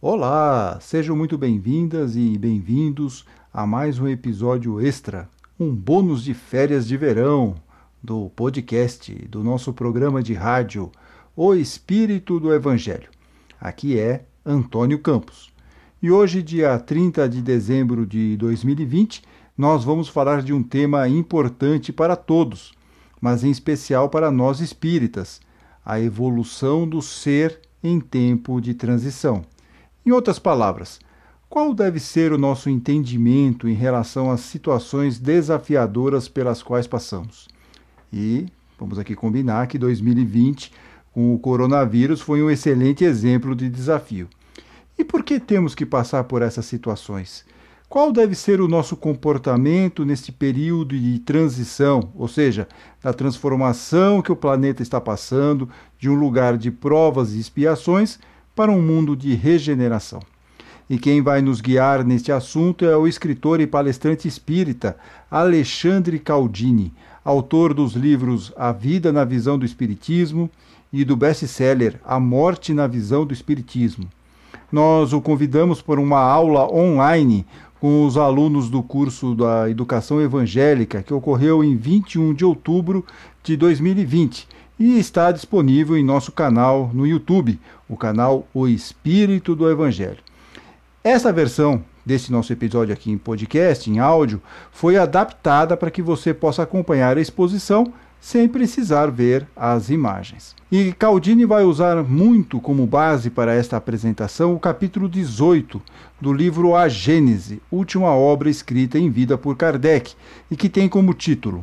Olá, sejam muito bem-vindas e bem-vindos a mais um episódio extra, um bônus de férias de verão do podcast do nosso programa de rádio O Espírito do Evangelho. Aqui é Antônio Campos. E hoje, dia 30 de dezembro de 2020, nós vamos falar de um tema importante para todos, mas em especial para nós espíritas: a evolução do ser em tempo de transição. Em outras palavras, qual deve ser o nosso entendimento em relação às situações desafiadoras pelas quais passamos? E vamos aqui combinar que 2020, com o coronavírus, foi um excelente exemplo de desafio. E por que temos que passar por essas situações? Qual deve ser o nosso comportamento neste período de transição, ou seja, da transformação que o planeta está passando de um lugar de provas e expiações para um mundo de regeneração. E quem vai nos guiar neste assunto é o escritor e palestrante espírita Alexandre Caldini, autor dos livros A Vida na Visão do Espiritismo e do best-seller A Morte na Visão do Espiritismo. Nós o convidamos por uma aula online com os alunos do curso da Educação Evangélica que ocorreu em 21 de outubro de 2020 e está disponível em nosso canal no YouTube, o canal O Espírito do Evangelho. Essa versão desse nosso episódio aqui em podcast, em áudio, foi adaptada para que você possa acompanhar a exposição sem precisar ver as imagens. E Caldini vai usar muito como base para esta apresentação o capítulo 18 do livro A Gênese, última obra escrita em vida por Kardec, e que tem como título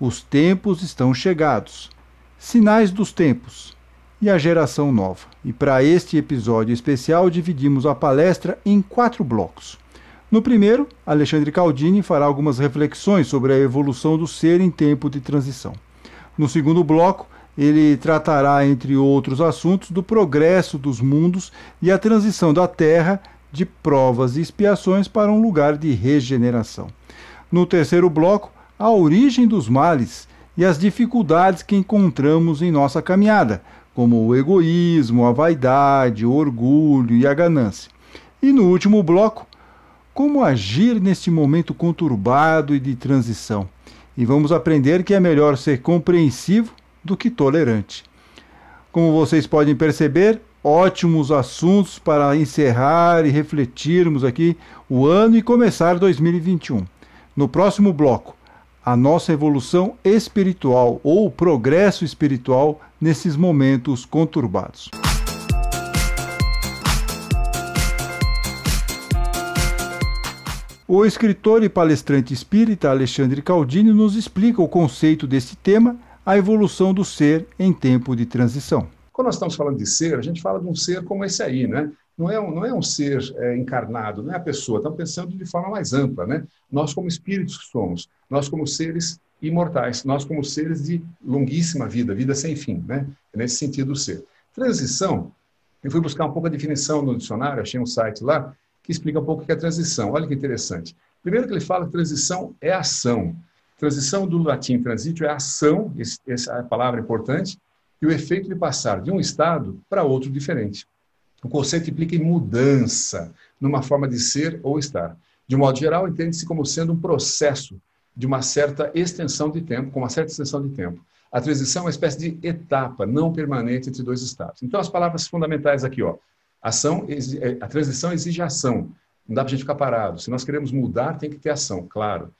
Os tempos estão chegados. Sinais dos tempos e a geração nova. E para este episódio especial, dividimos a palestra em quatro blocos. No primeiro, Alexandre Caldini fará algumas reflexões sobre a evolução do ser em tempo de transição. No segundo bloco, ele tratará, entre outros assuntos, do progresso dos mundos e a transição da Terra de provas e expiações para um lugar de regeneração. No terceiro bloco, a origem dos males e as dificuldades que encontramos em nossa caminhada, como o egoísmo, a vaidade, o orgulho e a ganância. E no último bloco, como agir neste momento conturbado e de transição. E vamos aprender que é melhor ser compreensivo do que tolerante. Como vocês podem perceber, ótimos assuntos para encerrar e refletirmos aqui o ano e começar 2021. No próximo bloco, a nossa evolução espiritual ou progresso espiritual nesses momentos conturbados. O escritor e palestrante espírita Alexandre Caldini nos explica o conceito deste tema, a evolução do ser em tempo de transição. Quando nós estamos falando de ser, a gente fala de um ser como esse aí, né? Não é um, não é um ser é, encarnado, não é a pessoa, estamos pensando de forma mais ampla. Né? Nós, como espíritos que somos, nós, como seres imortais, nós, como seres de longuíssima vida, vida sem fim, né? É nesse sentido do ser. Transição, eu fui buscar um pouco a definição no dicionário, achei um site lá que explica um pouco o que é transição. Olha que interessante. Primeiro que ele fala que transição é ação. Transição do latim transitio é ação, essa palavra é importante, e o efeito de passar de um estado para outro diferente. O conceito implica em mudança numa forma de ser ou estar. De modo geral, entende-se como sendo um processo de uma certa extensão de tempo, com uma certa extensão de tempo. A transição é uma espécie de etapa não permanente entre dois estados. Então, as palavras fundamentais aqui, ó. Ação, é, a transição exige ação. Não dá para a gente ficar parado. Se nós queremos mudar, tem que ter ação, claro.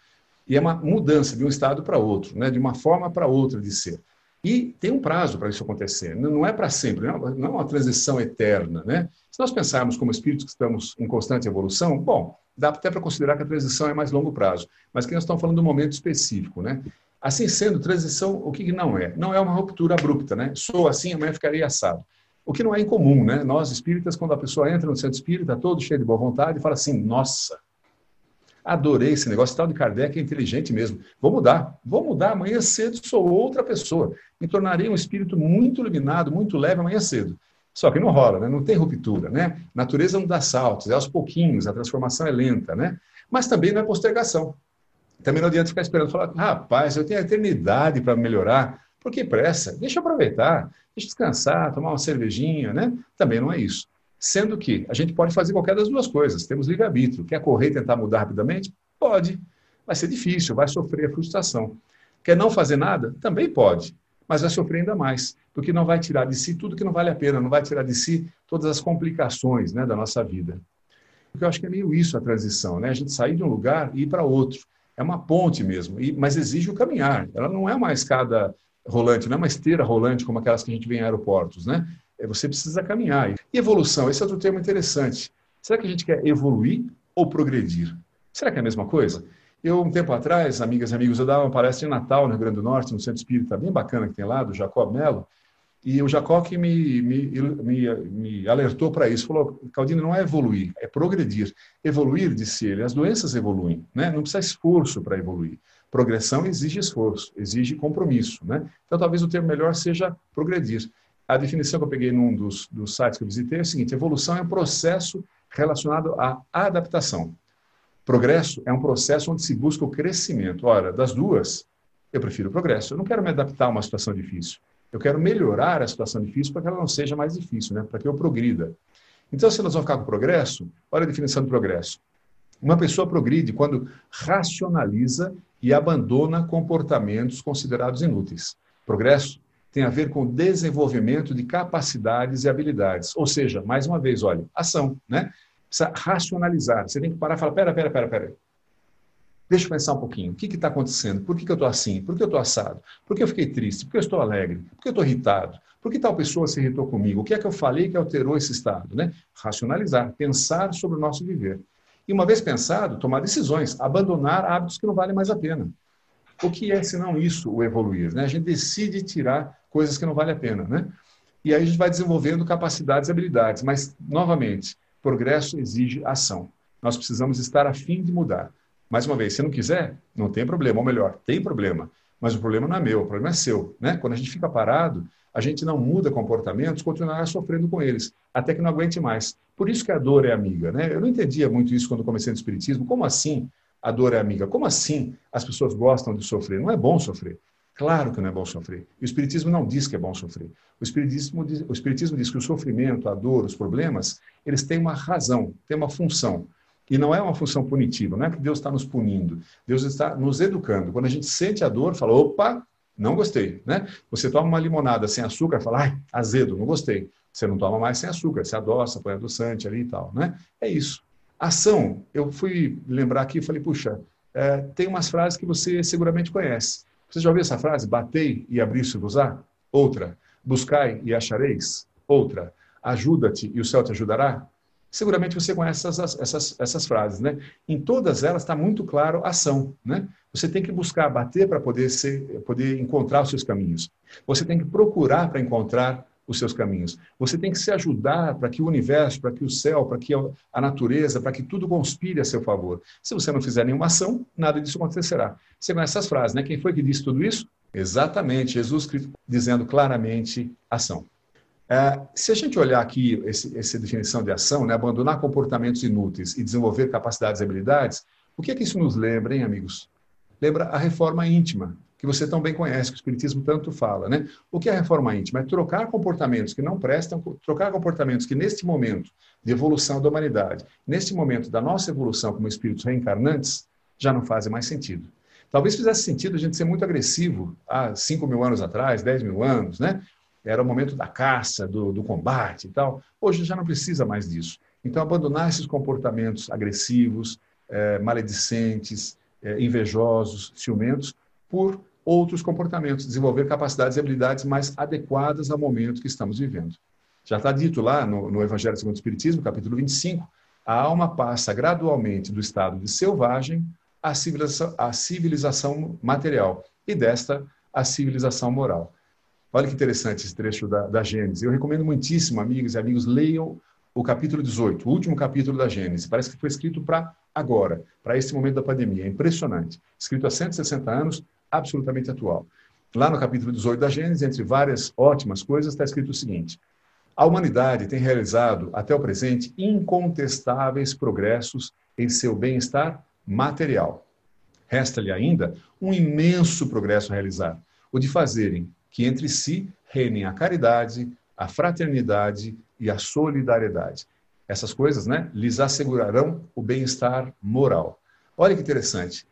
E é uma mudança de um estado para outro, né? de uma forma para outra de ser. E tem um prazo para isso acontecer, não é para sempre, não é uma transição eterna. Né? Se nós pensarmos como espíritos que estamos em constante evolução, bom, dá até para considerar que a transição é mais longo prazo, mas que nós estamos falando de um momento específico. Né? Assim sendo, transição, o que não é? Não é uma ruptura abrupta, né? Sou assim, amanhã ficaria assado. O que não é incomum, né? Nós espíritas, quando a pessoa entra no centro espírita, todo cheio de boa vontade, fala assim: nossa, Adorei esse negócio. Tal de Kardec é inteligente mesmo. Vou mudar. Vou mudar. Amanhã cedo sou outra pessoa. Me tornarei um espírito muito iluminado, muito leve amanhã cedo. Só que não rola, né? não tem ruptura. Né? Natureza não dá saltos, é aos pouquinhos, a transformação é lenta. Né? Mas também não é postergação. Também não adianta ficar esperando falar, rapaz, eu tenho a eternidade para melhorar. Por que pressa? Deixa eu aproveitar, deixa eu descansar, tomar uma cervejinha, né? Também não é isso. Sendo que a gente pode fazer qualquer das duas coisas. Temos livre-arbítrio. Quer correr e tentar mudar rapidamente? Pode. Vai ser difícil, vai sofrer a frustração. Quer não fazer nada? Também pode. Mas vai sofrer ainda mais, porque não vai tirar de si tudo que não vale a pena, não vai tirar de si todas as complicações né, da nossa vida. Porque eu acho que é meio isso a transição, né? A gente sair de um lugar e ir para outro. É uma ponte mesmo, e, mas exige o caminhar. Ela não é uma escada rolante, não é uma esteira rolante como aquelas que a gente vê em aeroportos, né? É, você precisa caminhar. E evolução, esse é outro termo interessante. Será que a gente quer evoluir ou progredir? Será que é a mesma coisa? Eu, um tempo atrás, amigas e amigos, eu dava uma palestra em Natal, no Rio Grande do Norte, no Centro Espírita, bem bacana que tem lá, do Jacob Mello, e o Jacob que me, me, me, me alertou para isso, falou, Caldino, não é evoluir, é progredir. Evoluir, disse ele, as doenças evoluem, né? não precisa esforço para evoluir. Progressão exige esforço, exige compromisso. Né? Então, talvez o termo melhor seja progredir. A definição que eu peguei num dos, dos sites que eu visitei é a seguinte: evolução é um processo relacionado à adaptação. Progresso é um processo onde se busca o crescimento. Ora, das duas, eu prefiro o progresso. Eu não quero me adaptar a uma situação difícil. Eu quero melhorar a situação difícil para que ela não seja mais difícil, né? para que eu progrida. Então, se nós vamos ficar com progresso, olha a definição de progresso. Uma pessoa progride quando racionaliza e abandona comportamentos considerados inúteis. Progresso tem a ver com desenvolvimento de capacidades e habilidades. Ou seja, mais uma vez, olha, ação, né? Precisa racionalizar. Você tem que parar e falar, pera, pera, pera, pera. Deixa eu pensar um pouquinho. O que está acontecendo? Por que, que eu estou assim? Por que eu estou assado? Por que eu fiquei triste? Por que eu estou alegre? Por que eu estou irritado? Por que tal pessoa se irritou comigo? O que é que eu falei que alterou esse estado? Né? Racionalizar, pensar sobre o nosso viver. E uma vez pensado, tomar decisões, abandonar hábitos que não valem mais a pena. O que é, senão isso, o evoluir? Né? A gente decide tirar coisas que não valem a pena. Né? E aí a gente vai desenvolvendo capacidades e habilidades. Mas, novamente, progresso exige ação. Nós precisamos estar a fim de mudar. Mais uma vez, se não quiser, não tem problema. Ou melhor, tem problema. Mas o problema não é meu, o problema é seu. Né? Quando a gente fica parado, a gente não muda comportamentos, continuará sofrendo com eles, até que não aguente mais. Por isso que a dor é amiga. Né? Eu não entendia muito isso quando comecei no Espiritismo. Como assim a dor é amiga. Como assim as pessoas gostam de sofrer? Não é bom sofrer. Claro que não é bom sofrer. o Espiritismo não diz que é bom sofrer. O Espiritismo, diz, o Espiritismo diz que o sofrimento, a dor, os problemas, eles têm uma razão, têm uma função. E não é uma função punitiva, não é que Deus está nos punindo. Deus está nos educando. Quando a gente sente a dor, fala, opa, não gostei. Né? Você toma uma limonada sem açúcar, fala, ai, azedo, não gostei. Você não toma mais sem açúcar, você adoça, põe adoçante ali e tal. Né? É isso. Ação, eu fui lembrar aqui e falei, puxa, é, tem umas frases que você seguramente conhece. Você já ouviu essa frase? Batei e abri-se-vos-á? Outra. Buscai e achareis? Outra. Ajuda-te e o céu te ajudará? Seguramente você conhece essas, essas, essas frases, né? Em todas elas está muito claro ação, né? Você tem que buscar bater para poder, ser, poder encontrar os seus caminhos. Você tem que procurar para encontrar os seus caminhos. Você tem que se ajudar para que o universo, para que o céu, para que a natureza, para que tudo conspire a seu favor. Se você não fizer nenhuma ação, nada disso acontecerá. Você conhece essas frases, né? Quem foi que disse tudo isso? Exatamente, Jesus dizendo claramente ação. É, se a gente olhar aqui esse, essa definição de ação, né, abandonar comportamentos inúteis e desenvolver capacidades e habilidades, o que é que isso nos lembra, hein, amigos? Lembra a reforma íntima, que você tão bem conhece, que o Espiritismo tanto fala. Né? O que é a reforma íntima? É trocar comportamentos que não prestam, trocar comportamentos que, neste momento de evolução da humanidade, neste momento da nossa evolução como espíritos reencarnantes, já não fazem mais sentido. Talvez fizesse sentido a gente ser muito agressivo há 5 mil anos atrás, 10 mil anos, né? Era o momento da caça, do, do combate e tal. Hoje já não precisa mais disso. Então, abandonar esses comportamentos agressivos, eh, maledicentes, eh, invejosos, ciumentos, por outros comportamentos, desenvolver capacidades e habilidades mais adequadas ao momento que estamos vivendo. Já está dito lá no, no Evangelho segundo o Espiritismo, capítulo 25, a alma passa gradualmente do estado de selvagem à civilização, à civilização material e desta à civilização moral. Olha que interessante esse trecho da, da Gênesis. Eu recomendo muitíssimo, amigas e amigos, leiam o capítulo 18, o último capítulo da Gênesis. Parece que foi escrito para agora, para esse momento da pandemia. É impressionante. Escrito há 160 anos, absolutamente atual. Lá no capítulo 18 da Gênesis, entre várias ótimas coisas, está escrito o seguinte: A humanidade tem realizado, até o presente, incontestáveis progressos em seu bem-estar material. Resta-lhe ainda um imenso progresso a realizar, o de fazerem que entre si reinem a caridade, a fraternidade e a solidariedade. Essas coisas, né, lhes assegurarão o bem-estar moral. Olha que interessante.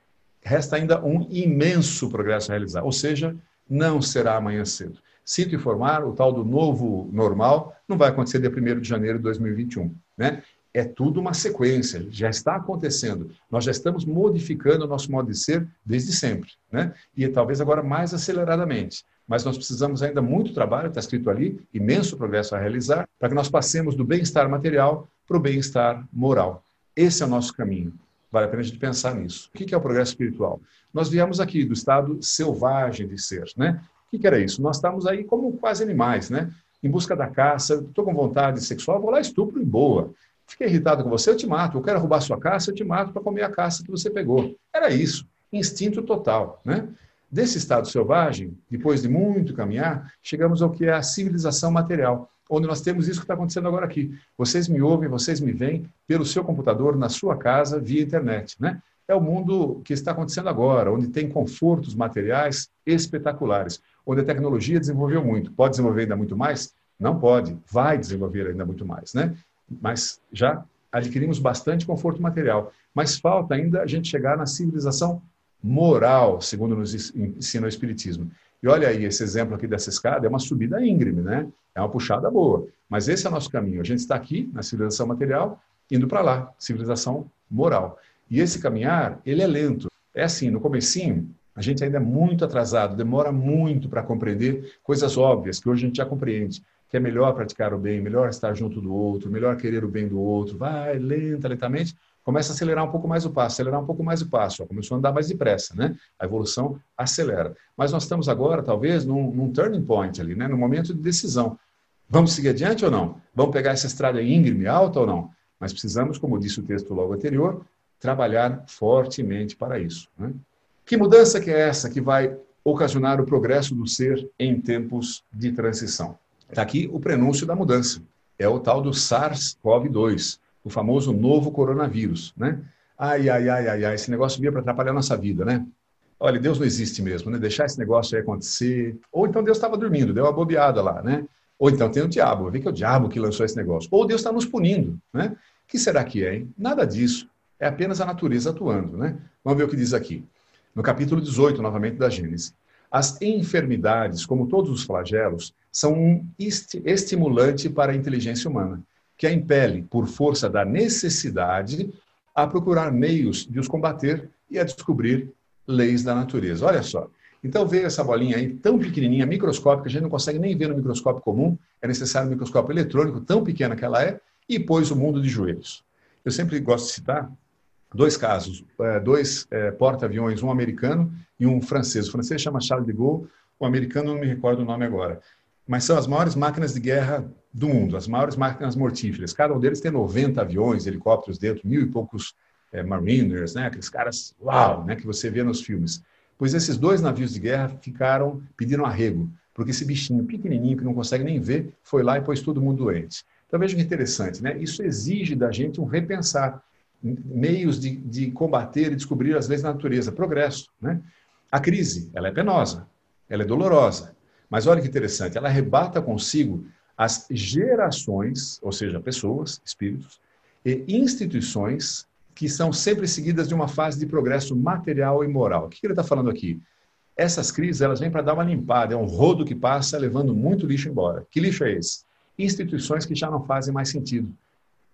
Resta ainda um imenso progresso a realizar, ou seja, não será amanhã cedo. Sinto informar, o tal do novo normal não vai acontecer dia 1 de janeiro de 2021. Né? É tudo uma sequência, já está acontecendo. Nós já estamos modificando o nosso modo de ser desde sempre. Né? E talvez agora mais aceleradamente. Mas nós precisamos ainda muito trabalho, está escrito ali, imenso progresso a realizar, para que nós passemos do bem-estar material para o bem-estar moral. Esse é o nosso caminho. Vale a pena a gente pensar nisso. O que é o progresso espiritual? Nós viemos aqui do estado selvagem de ser, né? O que era isso? Nós estamos aí como quase animais, né? Em busca da caça, estou com vontade sexual, vou lá estupro e boa. Fiquei irritado com você, eu te mato. Eu quero roubar sua caça, eu te mato para comer a caça que você pegou. Era isso, instinto total, né? Desse estado selvagem, depois de muito caminhar, chegamos ao que é a civilização material onde nós temos isso que está acontecendo agora aqui. Vocês me ouvem, vocês me veem pelo seu computador, na sua casa, via internet. Né? É o mundo que está acontecendo agora, onde tem confortos materiais espetaculares, onde a tecnologia desenvolveu muito. Pode desenvolver ainda muito mais? Não pode, vai desenvolver ainda muito mais. Né? Mas já adquirimos bastante conforto material. Mas falta ainda a gente chegar na civilização moral, segundo nos ensina o Espiritismo. E olha aí, esse exemplo aqui dessa escada é uma subida íngreme, né? É uma puxada boa. Mas esse é o nosso caminho. A gente está aqui na civilização material, indo para lá, civilização moral. E esse caminhar, ele é lento. É assim, no comecinho, a gente ainda é muito atrasado, demora muito para compreender coisas óbvias que hoje a gente já compreende. Que é melhor praticar o bem, melhor estar junto do outro, melhor querer o bem do outro. Vai, lenta, lentamente começa a acelerar um pouco mais o passo, acelerar um pouco mais o passo, ó, começou a andar mais depressa, né? A evolução acelera. Mas nós estamos agora, talvez, num, num turning point ali, né? No momento de decisão. Vamos seguir adiante ou não? Vamos pegar essa estrada íngreme, alta ou não? Mas precisamos, como disse o texto logo anterior, trabalhar fortemente para isso. Né? Que mudança que é essa que vai ocasionar o progresso do ser em tempos de transição? Está aqui o prenúncio da mudança. É o tal do SARS-CoV-2, o famoso novo coronavírus, né? Ai, ai, ai, ai, ai, esse negócio veio para atrapalhar a nossa vida, né? Olha, Deus não existe mesmo, né? Deixar esse negócio aí acontecer. Ou então Deus estava dormindo, deu uma bobeada lá, né? Ou então tem o diabo, vê que é o diabo que lançou esse negócio. Ou Deus está nos punindo, né? O que será que é, hein? Nada disso. É apenas a natureza atuando, né? Vamos ver o que diz aqui. No capítulo 18, novamente, da Gênesis. As enfermidades, como todos os flagelos, são um estimulante para a inteligência humana que a impele, por força da necessidade, a procurar meios de os combater e a descobrir leis da natureza. Olha só. Então veio essa bolinha aí tão pequenininha, microscópica, a gente não consegue nem ver no microscópio comum, é necessário um microscópio eletrônico, tão pequena que ela é, e pôs o mundo de joelhos. Eu sempre gosto de citar dois casos, é, dois é, porta-aviões, um americano e um francês. O francês chama Charles de Gaulle, o americano não me recordo o nome agora. Mas são as maiores máquinas de guerra do mundo, as maiores máquinas mortíferas. Cada um deles tem 90 aviões, helicópteros dentro, mil e poucos é, mariners, né? aqueles caras, uau, né? que você vê nos filmes. Pois esses dois navios de guerra ficaram, pediram arrego, porque esse bichinho pequenininho, que não consegue nem ver, foi lá e pôs todo mundo doente. Então veja que interessante, né? isso exige da gente um repensar, meios de, de combater e descobrir as leis da natureza, progresso. Né? A crise, ela é penosa, ela é dolorosa, mas olha que interessante, ela arrebata consigo as gerações, ou seja, pessoas, espíritos, e instituições que são sempre seguidas de uma fase de progresso material e moral. O que ele está falando aqui? Essas crises elas vêm para dar uma limpada, é um rodo que passa levando muito lixo embora. Que lixo é esse? Instituições que já não fazem mais sentido.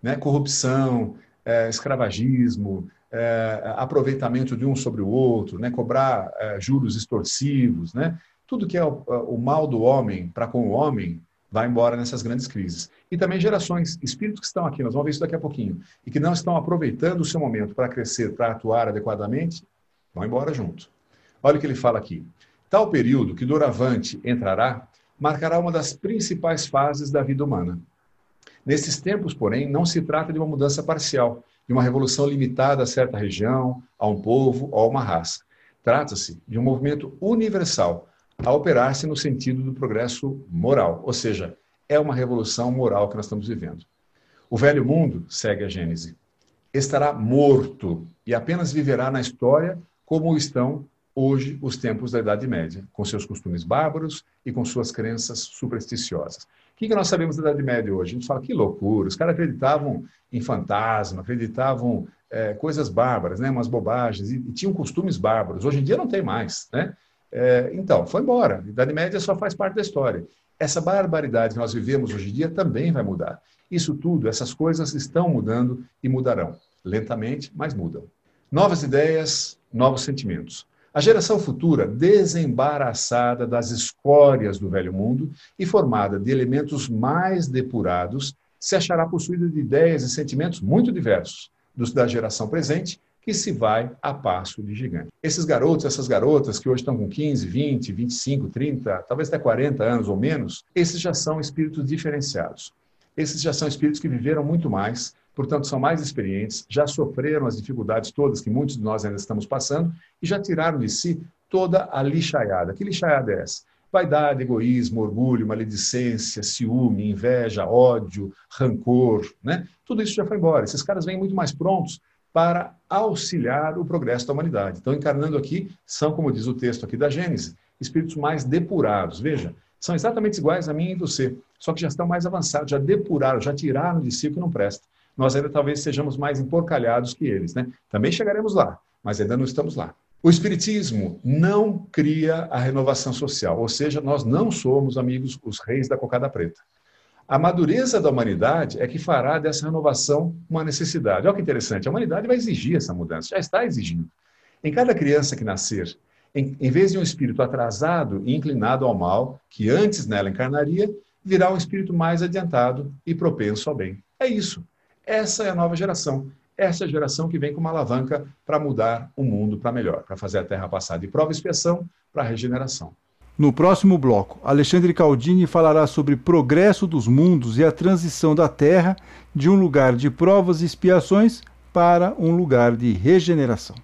Né? Corrupção, é, escravagismo, é, aproveitamento de um sobre o outro, né? cobrar é, juros extorsivos, né? Tudo que é o, o mal do homem para com o homem vai embora nessas grandes crises. E também gerações, espíritos que estão aqui, nós vamos ver isso daqui a pouquinho, e que não estão aproveitando o seu momento para crescer, para atuar adequadamente, vão embora junto. Olha o que ele fala aqui. Tal período que doravante entrará, marcará uma das principais fases da vida humana. Nesses tempos, porém, não se trata de uma mudança parcial, de uma revolução limitada a certa região, a um povo ou a uma raça. Trata-se de um movimento universal, a operar-se no sentido do progresso moral, ou seja, é uma revolução moral que nós estamos vivendo. O velho mundo, segue a Gênese, estará morto e apenas viverá na história como estão hoje os tempos da Idade Média, com seus costumes bárbaros e com suas crenças supersticiosas. O que, nós sabemos da Idade Média hoje? A gente fala que loucura, os caras acreditavam em fantasma, acreditavam é, coisas bárbaras, né, umas bobagens, e, e, tinham costumes bárbaros. Hoje em dia não tem mais. Né? É, então, foi embora. A Idade Média só faz parte da história. Essa barbaridade que nós vivemos hoje em dia também vai mudar. Isso tudo, essas coisas estão mudando e mudarão. Lentamente, mas mudam. Novas ideias, novos sentimentos. A geração futura, desembaraçada das escórias do velho mundo e formada de elementos mais depurados, se achará possuída de ideias e sentimentos muito diversos dos da geração presente, que se vai a passo de gigante. Esses garotos, essas garotas que hoje estão com 15, 20, 25, 30, talvez até 40 anos ou menos, esses já são espíritos diferenciados. Esses já são espíritos que viveram muito mais, portanto, são mais experientes, já sofreram as dificuldades todas que muitos de nós ainda estamos passando e já tiraram de si toda a lixaiada. Que lixaiada é essa? Vaidade, egoísmo, orgulho, maledicência, ciúme, inveja, ódio, rancor, né? Tudo isso já foi embora. Esses caras vêm muito mais prontos para auxiliar o progresso da humanidade. Então, encarnando aqui, são, como diz o texto aqui da Gênesis, espíritos mais depurados. Veja, são exatamente iguais a mim e você, só que já estão mais avançados, já depuraram, já tiraram de si o que não presta. Nós ainda talvez sejamos mais emporcalhados que eles, né? Também chegaremos lá, mas ainda não estamos lá. O Espiritismo não cria a renovação social, ou seja, nós não somos, amigos, os reis da cocada preta. A madureza da humanidade é que fará dessa renovação uma necessidade. Olha que interessante, a humanidade vai exigir essa mudança, já está exigindo. Em cada criança que nascer, em, em vez de um espírito atrasado e inclinado ao mal, que antes nela encarnaria, virá um espírito mais adiantado e propenso ao bem. É isso. Essa é a nova geração essa geração que vem com uma alavanca para mudar o mundo para melhor, para fazer a Terra passar de prova e expiação para regeneração. No próximo bloco, Alexandre Caldini falará sobre progresso dos mundos e a transição da Terra de um lugar de provas e expiações para um lugar de regeneração.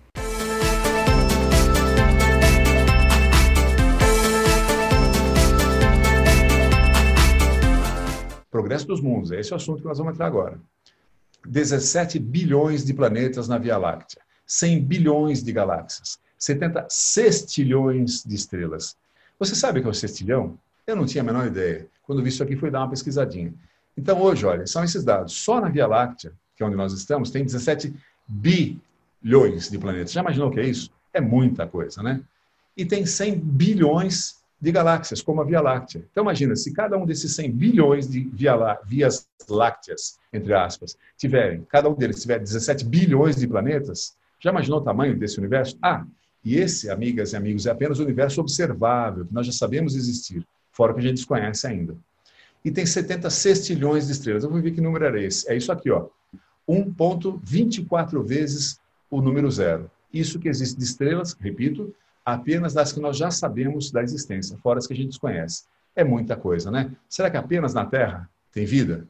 Progresso dos mundos, é esse o assunto que nós vamos entrar agora. 17 bilhões de planetas na Via Láctea, 100 bilhões de galáxias, 70 sextilhões de estrelas. Você sabe o que é o sextilhão? Eu não tinha a menor ideia. Quando vi isso aqui, fui dar uma pesquisadinha. Então, hoje, olha, são esses dados. Só na Via Láctea, que é onde nós estamos, tem 17 bilhões de planetas. Já imaginou o que é isso? É muita coisa, né? E tem 100 bilhões de galáxias, como a Via Láctea. Então, imagina, se cada um desses 100 bilhões de via, vias lácteas, entre aspas, tiverem, cada um deles tiver 17 bilhões de planetas, já imaginou o tamanho desse universo? Ah, e esse, amigas e amigos, é apenas o universo observável, que nós já sabemos existir, fora que a gente desconhece ainda. E tem 70 sextilhões de estrelas. Eu vou ver que número era esse. É isso aqui, ó. 1.24 vezes o número zero. Isso que existe de estrelas, repito, apenas das que nós já sabemos da existência, fora as que a gente desconhece. É muita coisa, né? Será que apenas na Terra tem vida?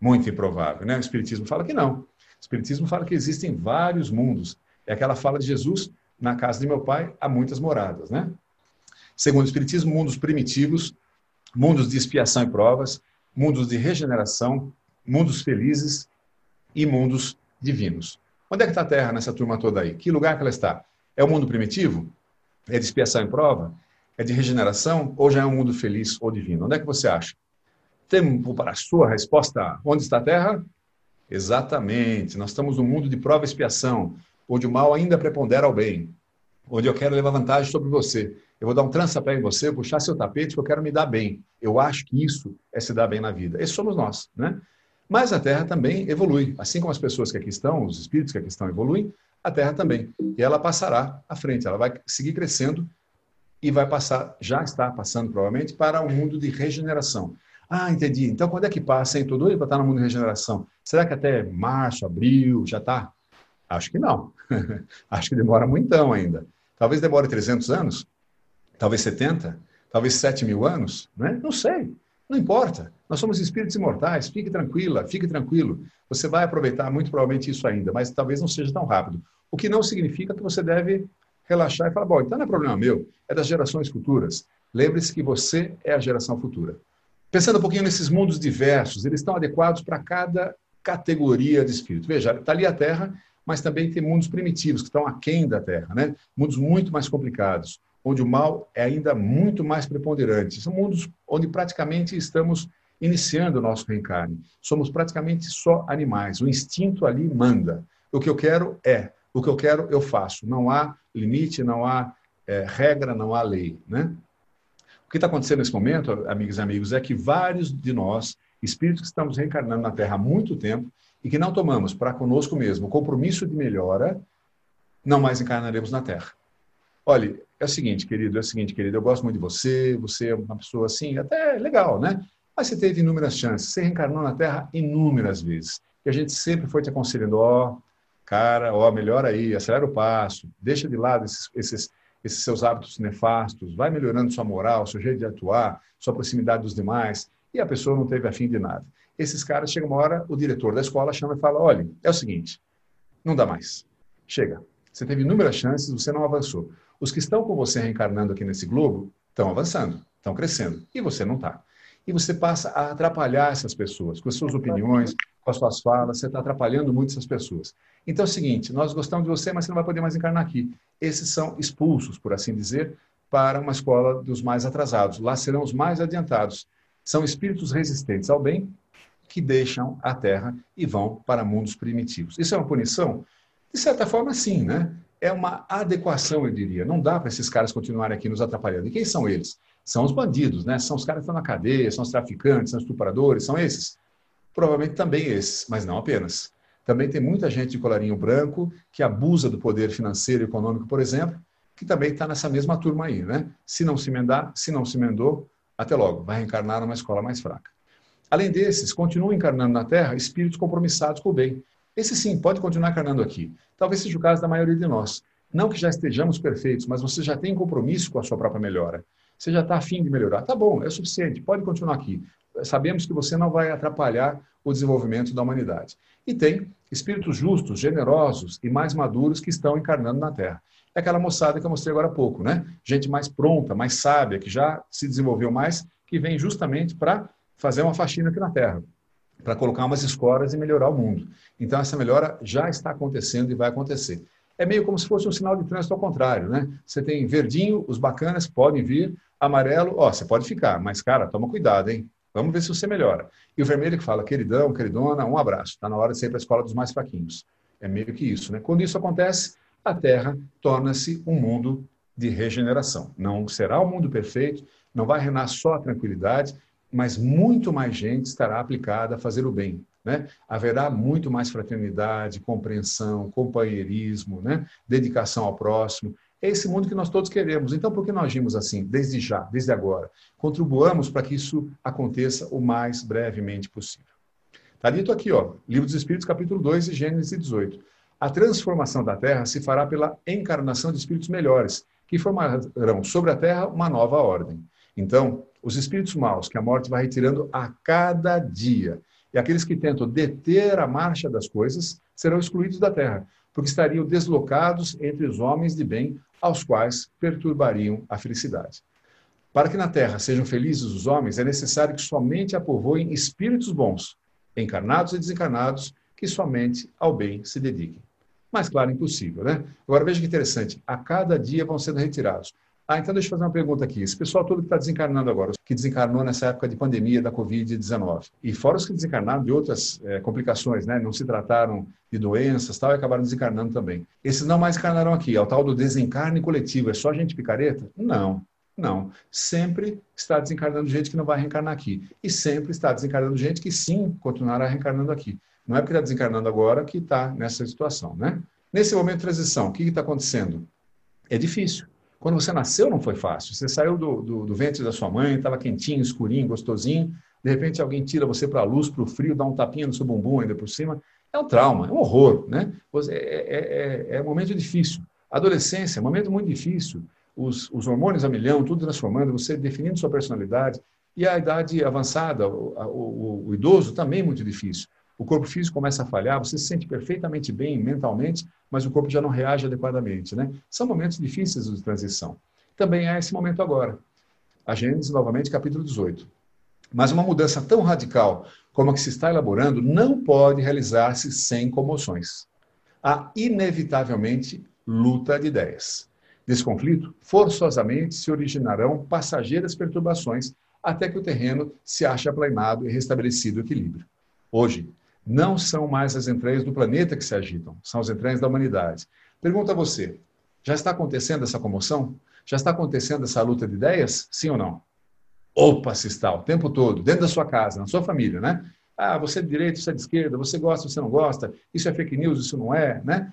Muito improvável, né? O Espiritismo fala que não. O Espiritismo fala que existem vários mundos. É aquela fala de Jesus, na casa de meu pai há muitas moradas, né? Segundo o Espiritismo, mundos primitivos, mundos de expiação e provas, mundos de regeneração, mundos felizes e mundos divinos. Onde é que está a Terra nessa turma toda aí? Que lugar que ela está? É o mundo primitivo? É de expiação em prova? É de regeneração? Ou já é um mundo feliz ou divino? Onde é que você acha? Tempo para a sua resposta. Onde está a Terra? Exatamente. Nós estamos no mundo de prova e expiação, onde o mal ainda prepondera ao bem, onde eu quero levar vantagem sobre você. Eu vou dar um trançapé em você, puxar seu tapete, porque eu quero me dar bem. Eu acho que isso é se dar bem na vida. Esses somos nós, né? Mas a Terra também evolui. Assim como as pessoas que aqui estão, os espíritos que aqui estão evoluem, a Terra também. E ela passará à frente, ela vai seguir crescendo e vai passar, já está passando provavelmente, para um mundo de regeneração. Ah, entendi. Então, quando é que passa, hein? Estou doido para estar no mundo de regeneração. Será que até março, abril, já está? Acho que não. Acho que demora muitão ainda. Talvez demore 300 anos, talvez 70, talvez 7 mil anos, né? não sei. Não importa. Nós somos espíritos imortais. Fique tranquila, fique tranquilo. Você vai aproveitar muito provavelmente isso ainda, mas talvez não seja tão rápido. O que não significa que você deve relaxar e falar, bom, então não é problema meu, é das gerações futuras. Lembre-se que você é a geração futura. Pensando um pouquinho nesses mundos diversos, eles estão adequados para cada categoria de espírito. Veja, está ali a Terra, mas também tem mundos primitivos, que estão aquém da Terra, né? mundos muito mais complicados, onde o mal é ainda muito mais preponderante. São mundos onde praticamente estamos iniciando o nosso reencarne. Somos praticamente só animais, o instinto ali manda. O que eu quero é, o que eu quero eu faço. Não há limite, não há é, regra, não há lei. Né? O que está acontecendo nesse momento, amigos e amigos, é que vários de nós, espíritos que estamos reencarnando na Terra há muito tempo, e que não tomamos para conosco mesmo compromisso de melhora, não mais encarnaremos na Terra. Olha, é o seguinte, querido, é o seguinte, querido, eu gosto muito de você, você é uma pessoa assim, até legal, né? Mas você teve inúmeras chances, você reencarnou na Terra inúmeras vezes. E a gente sempre foi te aconselhando, ó, oh, cara, ó, oh, melhora aí, acelera o passo, deixa de lado esses, esses, esses seus hábitos nefastos, vai melhorando sua moral, seu jeito de atuar, sua proximidade dos demais. E a pessoa não teve afim de nada esses caras, chega uma hora, o diretor da escola chama e fala: olha, é o seguinte, não dá mais. Chega. Você teve inúmeras chances, você não avançou. Os que estão com você reencarnando aqui nesse globo estão avançando, estão crescendo, e você não está. E você passa a atrapalhar essas pessoas com as suas opiniões, com as suas falas, você está atrapalhando muito essas pessoas. Então é o seguinte: nós gostamos de você, mas você não vai poder mais encarnar aqui. Esses são expulsos, por assim dizer, para uma escola dos mais atrasados. Lá serão os mais adiantados. São espíritos resistentes ao bem que deixam a Terra e vão para mundos primitivos. Isso é uma punição? De certa forma, sim, né? É uma adequação, eu diria. Não dá para esses caras continuarem aqui nos atrapalhando. E quem são eles? São os bandidos, né? São os caras que estão na cadeia, são os traficantes, são os estupradores, são esses. Provavelmente também esses, mas não apenas. Também tem muita gente de colarinho branco que abusa do poder financeiro e econômico, por exemplo, que também está nessa mesma turma aí, né? Se não se emendar, se não se emendou, até logo, vai reencarnar numa escola mais fraca. Além desses, continuam encarnando na Terra espíritos compromissados com o bem. Esse sim, pode continuar encarnando aqui. Talvez seja o caso da maioria de nós. Não que já estejamos perfeitos, mas você já tem compromisso com a sua própria melhora. Você já está afim de melhorar. Tá bom, é suficiente, pode continuar aqui. Sabemos que você não vai atrapalhar o desenvolvimento da humanidade. E tem espíritos justos, generosos e mais maduros que estão encarnando na Terra. É aquela moçada que eu mostrei agora há pouco, né? Gente mais pronta, mais sábia, que já se desenvolveu mais, que vem justamente para fazer uma faxina aqui na Terra, para colocar umas escoras e melhorar o mundo. Então, essa melhora já está acontecendo e vai acontecer. É meio como se fosse um sinal de trânsito ao contrário, né? Você tem verdinho, os bacanas podem vir, amarelo, ó, você pode ficar, mas, cara, toma cuidado, hein? Vamos ver se você melhora. E o vermelho que fala, queridão, queridona, um abraço. Está na hora de sair para a escola dos mais fraquinhos. É meio que isso, né? Quando isso acontece, a Terra torna-se um mundo de regeneração. Não será um mundo perfeito, não vai reinar só a tranquilidade, mas muito mais gente estará aplicada a fazer o bem. Né? Haverá muito mais fraternidade, compreensão, companheirismo, né? dedicação ao próximo. É esse mundo que nós todos queremos. Então, por que nós agimos assim, desde já, desde agora? Contribuamos para que isso aconteça o mais brevemente possível. Está dito aqui, ó, Livro dos Espíritos, capítulo 2, de Gênesis 18. A transformação da Terra se fará pela encarnação de espíritos melhores, que formarão sobre a Terra uma nova ordem. Então, os espíritos maus que a morte vai retirando a cada dia, e aqueles que tentam deter a marcha das coisas, serão excluídos da terra, porque estariam deslocados entre os homens de bem, aos quais perturbariam a felicidade. Para que na terra sejam felizes os homens, é necessário que somente a espíritos bons, encarnados e desencarnados, que somente ao bem se dediquem. Mas, claro, impossível, né? Agora veja que interessante: a cada dia vão sendo retirados. Ah, então deixa eu fazer uma pergunta aqui. Esse pessoal todo que está desencarnando agora, que desencarnou nessa época de pandemia da Covid-19, e fora os que desencarnaram de outras é, complicações, né? não se trataram de doenças tal, e acabaram desencarnando também. Esses não mais encarnaram aqui, é o tal do desencarne coletivo. É só gente picareta? Não, não. Sempre está desencarnando gente que não vai reencarnar aqui. E sempre está desencarnando gente que sim continuará reencarnando aqui. Não é porque está desencarnando agora que está nessa situação, né? Nesse momento de transição, o que está acontecendo? É difícil quando você nasceu não foi fácil. Você saiu do, do, do ventre da sua mãe, estava quentinho, escurinho, gostosinho. De repente alguém tira você para a luz, para o frio, dá um tapinha no seu bumbum ainda por cima. É um trauma, é um horror, né? É, é, é, é um momento difícil. Adolescência é momento muito difícil. Os, os hormônios a milhão, tudo transformando, você definindo sua personalidade. E a idade avançada, o, o, o idoso, também é muito difícil o corpo físico começa a falhar, você se sente perfeitamente bem mentalmente, mas o corpo já não reage adequadamente. Né? São momentos difíceis de transição. Também é esse momento agora. A Gênesis, novamente, capítulo 18. Mas uma mudança tão radical como a que se está elaborando não pode realizar-se sem comoções. há inevitavelmente luta de ideias. Nesse conflito, forçosamente se originarão passageiras perturbações até que o terreno se ache aplanado e restabelecido o equilíbrio. Hoje, não são mais as entranhas do planeta que se agitam, são as entranhas da humanidade. Pergunta a você: já está acontecendo essa comoção? Já está acontecendo essa luta de ideias? Sim ou não? Opa, se está, o tempo todo, dentro da sua casa, na sua família, né? Ah, você é de direita, você é de esquerda, você gosta, você não gosta, isso é fake news, isso não é, né?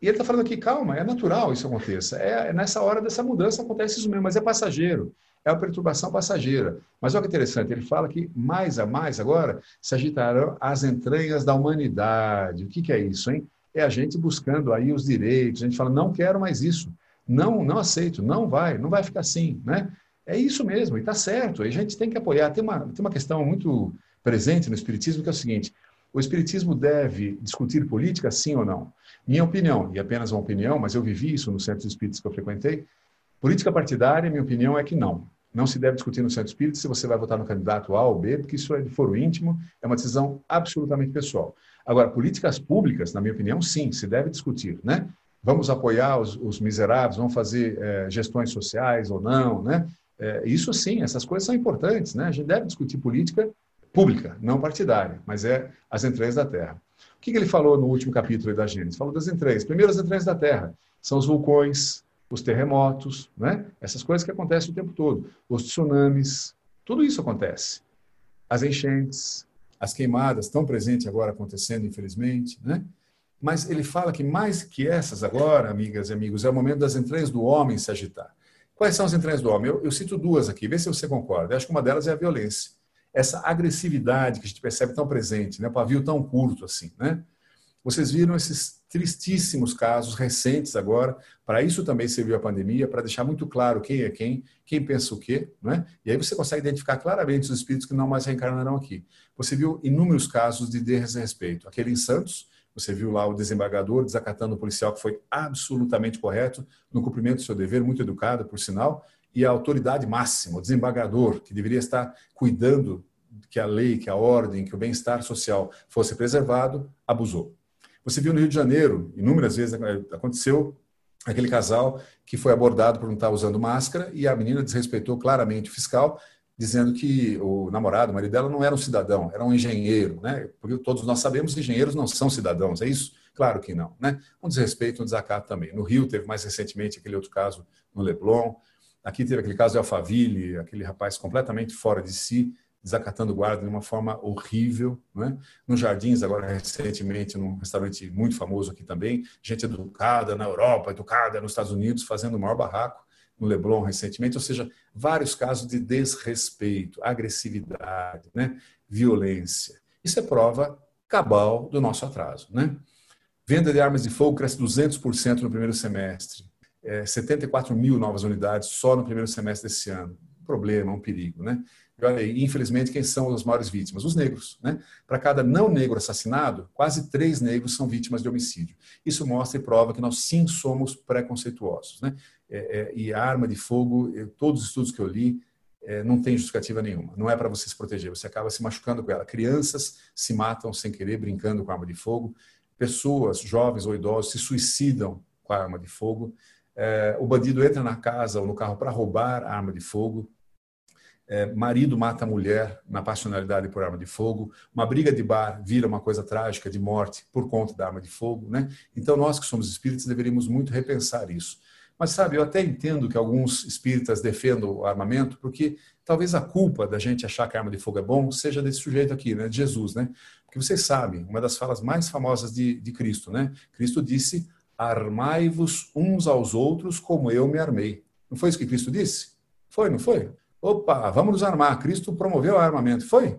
E ele está falando aqui, calma, é natural isso aconteça. É, é, nessa hora dessa mudança acontece isso mesmo, mas é passageiro. É uma perturbação passageira. Mas olha que interessante, ele fala que mais a mais agora se agitarão as entranhas da humanidade. O que, que é isso, hein? É a gente buscando aí os direitos. A gente fala, não quero mais isso. Não, não aceito, não vai, não vai ficar assim, né? É isso mesmo, e está certo. A gente tem que apoiar. Tem uma, tem uma questão muito presente no Espiritismo que é o seguinte: o Espiritismo deve discutir política, sim ou não? Minha opinião, e apenas uma opinião, mas eu vivi isso no centro de espíritos que eu frequentei, política partidária, minha opinião é que não. Não se deve discutir no centro espírita se você vai votar no candidato A ou B, porque isso é de foro íntimo, é uma decisão absolutamente pessoal. Agora, políticas públicas, na minha opinião, sim, se deve discutir, né? Vamos apoiar os, os miseráveis, vamos fazer é, gestões sociais ou não, né? É, isso sim, essas coisas são importantes, né? A gente deve discutir política pública, não partidária, mas é as entranhas da Terra. O que, que ele falou no último capítulo da Gênesis? Falou das entranhas. Primeiro, as entranhas da Terra. São os vulcões, os terremotos, né? essas coisas que acontecem o tempo todo. Os tsunamis, tudo isso acontece. As enchentes, as queimadas estão presentes agora acontecendo, infelizmente. Né? Mas ele fala que mais que essas agora, amigas e amigos, é o momento das entranhas do homem se agitar. Quais são as entranhas do homem? Eu, eu cito duas aqui, vê se você concorda. Eu acho que uma delas é a violência. Essa agressividade que a gente percebe tão presente, né? pavio tão curto assim. Né? Vocês viram esses tristíssimos casos recentes agora. Para isso também serviu a pandemia, para deixar muito claro quem é quem, quem pensa o quê. Né? E aí você consegue identificar claramente os espíritos que não mais reencarnarão aqui. Você viu inúmeros casos de desrespeito. Aquele em Santos, você viu lá o desembargador desacatando o policial que foi absolutamente correto no cumprimento do seu dever, muito educado, por sinal, e a autoridade máxima, o desembargador, que deveria estar cuidando que a lei, que a ordem, que o bem-estar social fosse preservado, abusou. Você viu no Rio de Janeiro, inúmeras vezes aconteceu aquele casal que foi abordado por não estar usando máscara e a menina desrespeitou claramente o fiscal dizendo que o namorado, o marido dela, não era um cidadão, era um engenheiro, né? Porque todos nós sabemos que engenheiros não são cidadãos, é isso? Claro que não, né? Um desrespeito, um desacato também. No Rio teve mais recentemente aquele outro caso no Leblon, aqui teve aquele caso de Alphaville, aquele rapaz completamente fora de si, desacatando guarda de uma forma horrível, né? Nos Jardins, agora recentemente, num restaurante muito famoso aqui também, gente educada na Europa, educada nos Estados Unidos, fazendo o maior barraco no Leblon recentemente, ou seja, vários casos de desrespeito, agressividade, né? violência. Isso é prova cabal do nosso atraso. Né? Venda de armas de fogo cresce 200% no primeiro semestre. É, 74 mil novas unidades só no primeiro semestre desse ano. Um problema, um perigo. Né? E infelizmente, quem são as maiores vítimas? Os negros. Né? Para cada não negro assassinado, quase três negros são vítimas de homicídio. Isso mostra e prova que nós sim somos preconceituosos. Né? É, é, e a arma de fogo, eu, todos os estudos que eu li, é, não tem justificativa nenhuma. Não é para você se proteger, você acaba se machucando com ela. Crianças se matam sem querer, brincando com arma de fogo. Pessoas, jovens ou idosos, se suicidam com a arma de fogo. É, o bandido entra na casa ou no carro para roubar a arma de fogo. É, marido mata mulher na passionalidade por arma de fogo, uma briga de bar vira uma coisa trágica de morte por conta da arma de fogo, né? Então nós que somos espíritos deveríamos muito repensar isso. Mas, sabe, eu até entendo que alguns espíritas defendam o armamento, porque talvez a culpa da gente achar que a arma de fogo é bom seja desse sujeito aqui, né, de Jesus, né? Porque vocês sabem, uma das falas mais famosas de, de Cristo, né? Cristo disse: Armai-vos uns aos outros como eu me armei. Não foi isso que Cristo disse? Foi, não foi? Opa, vamos nos armar. Cristo promoveu o armamento. Foi?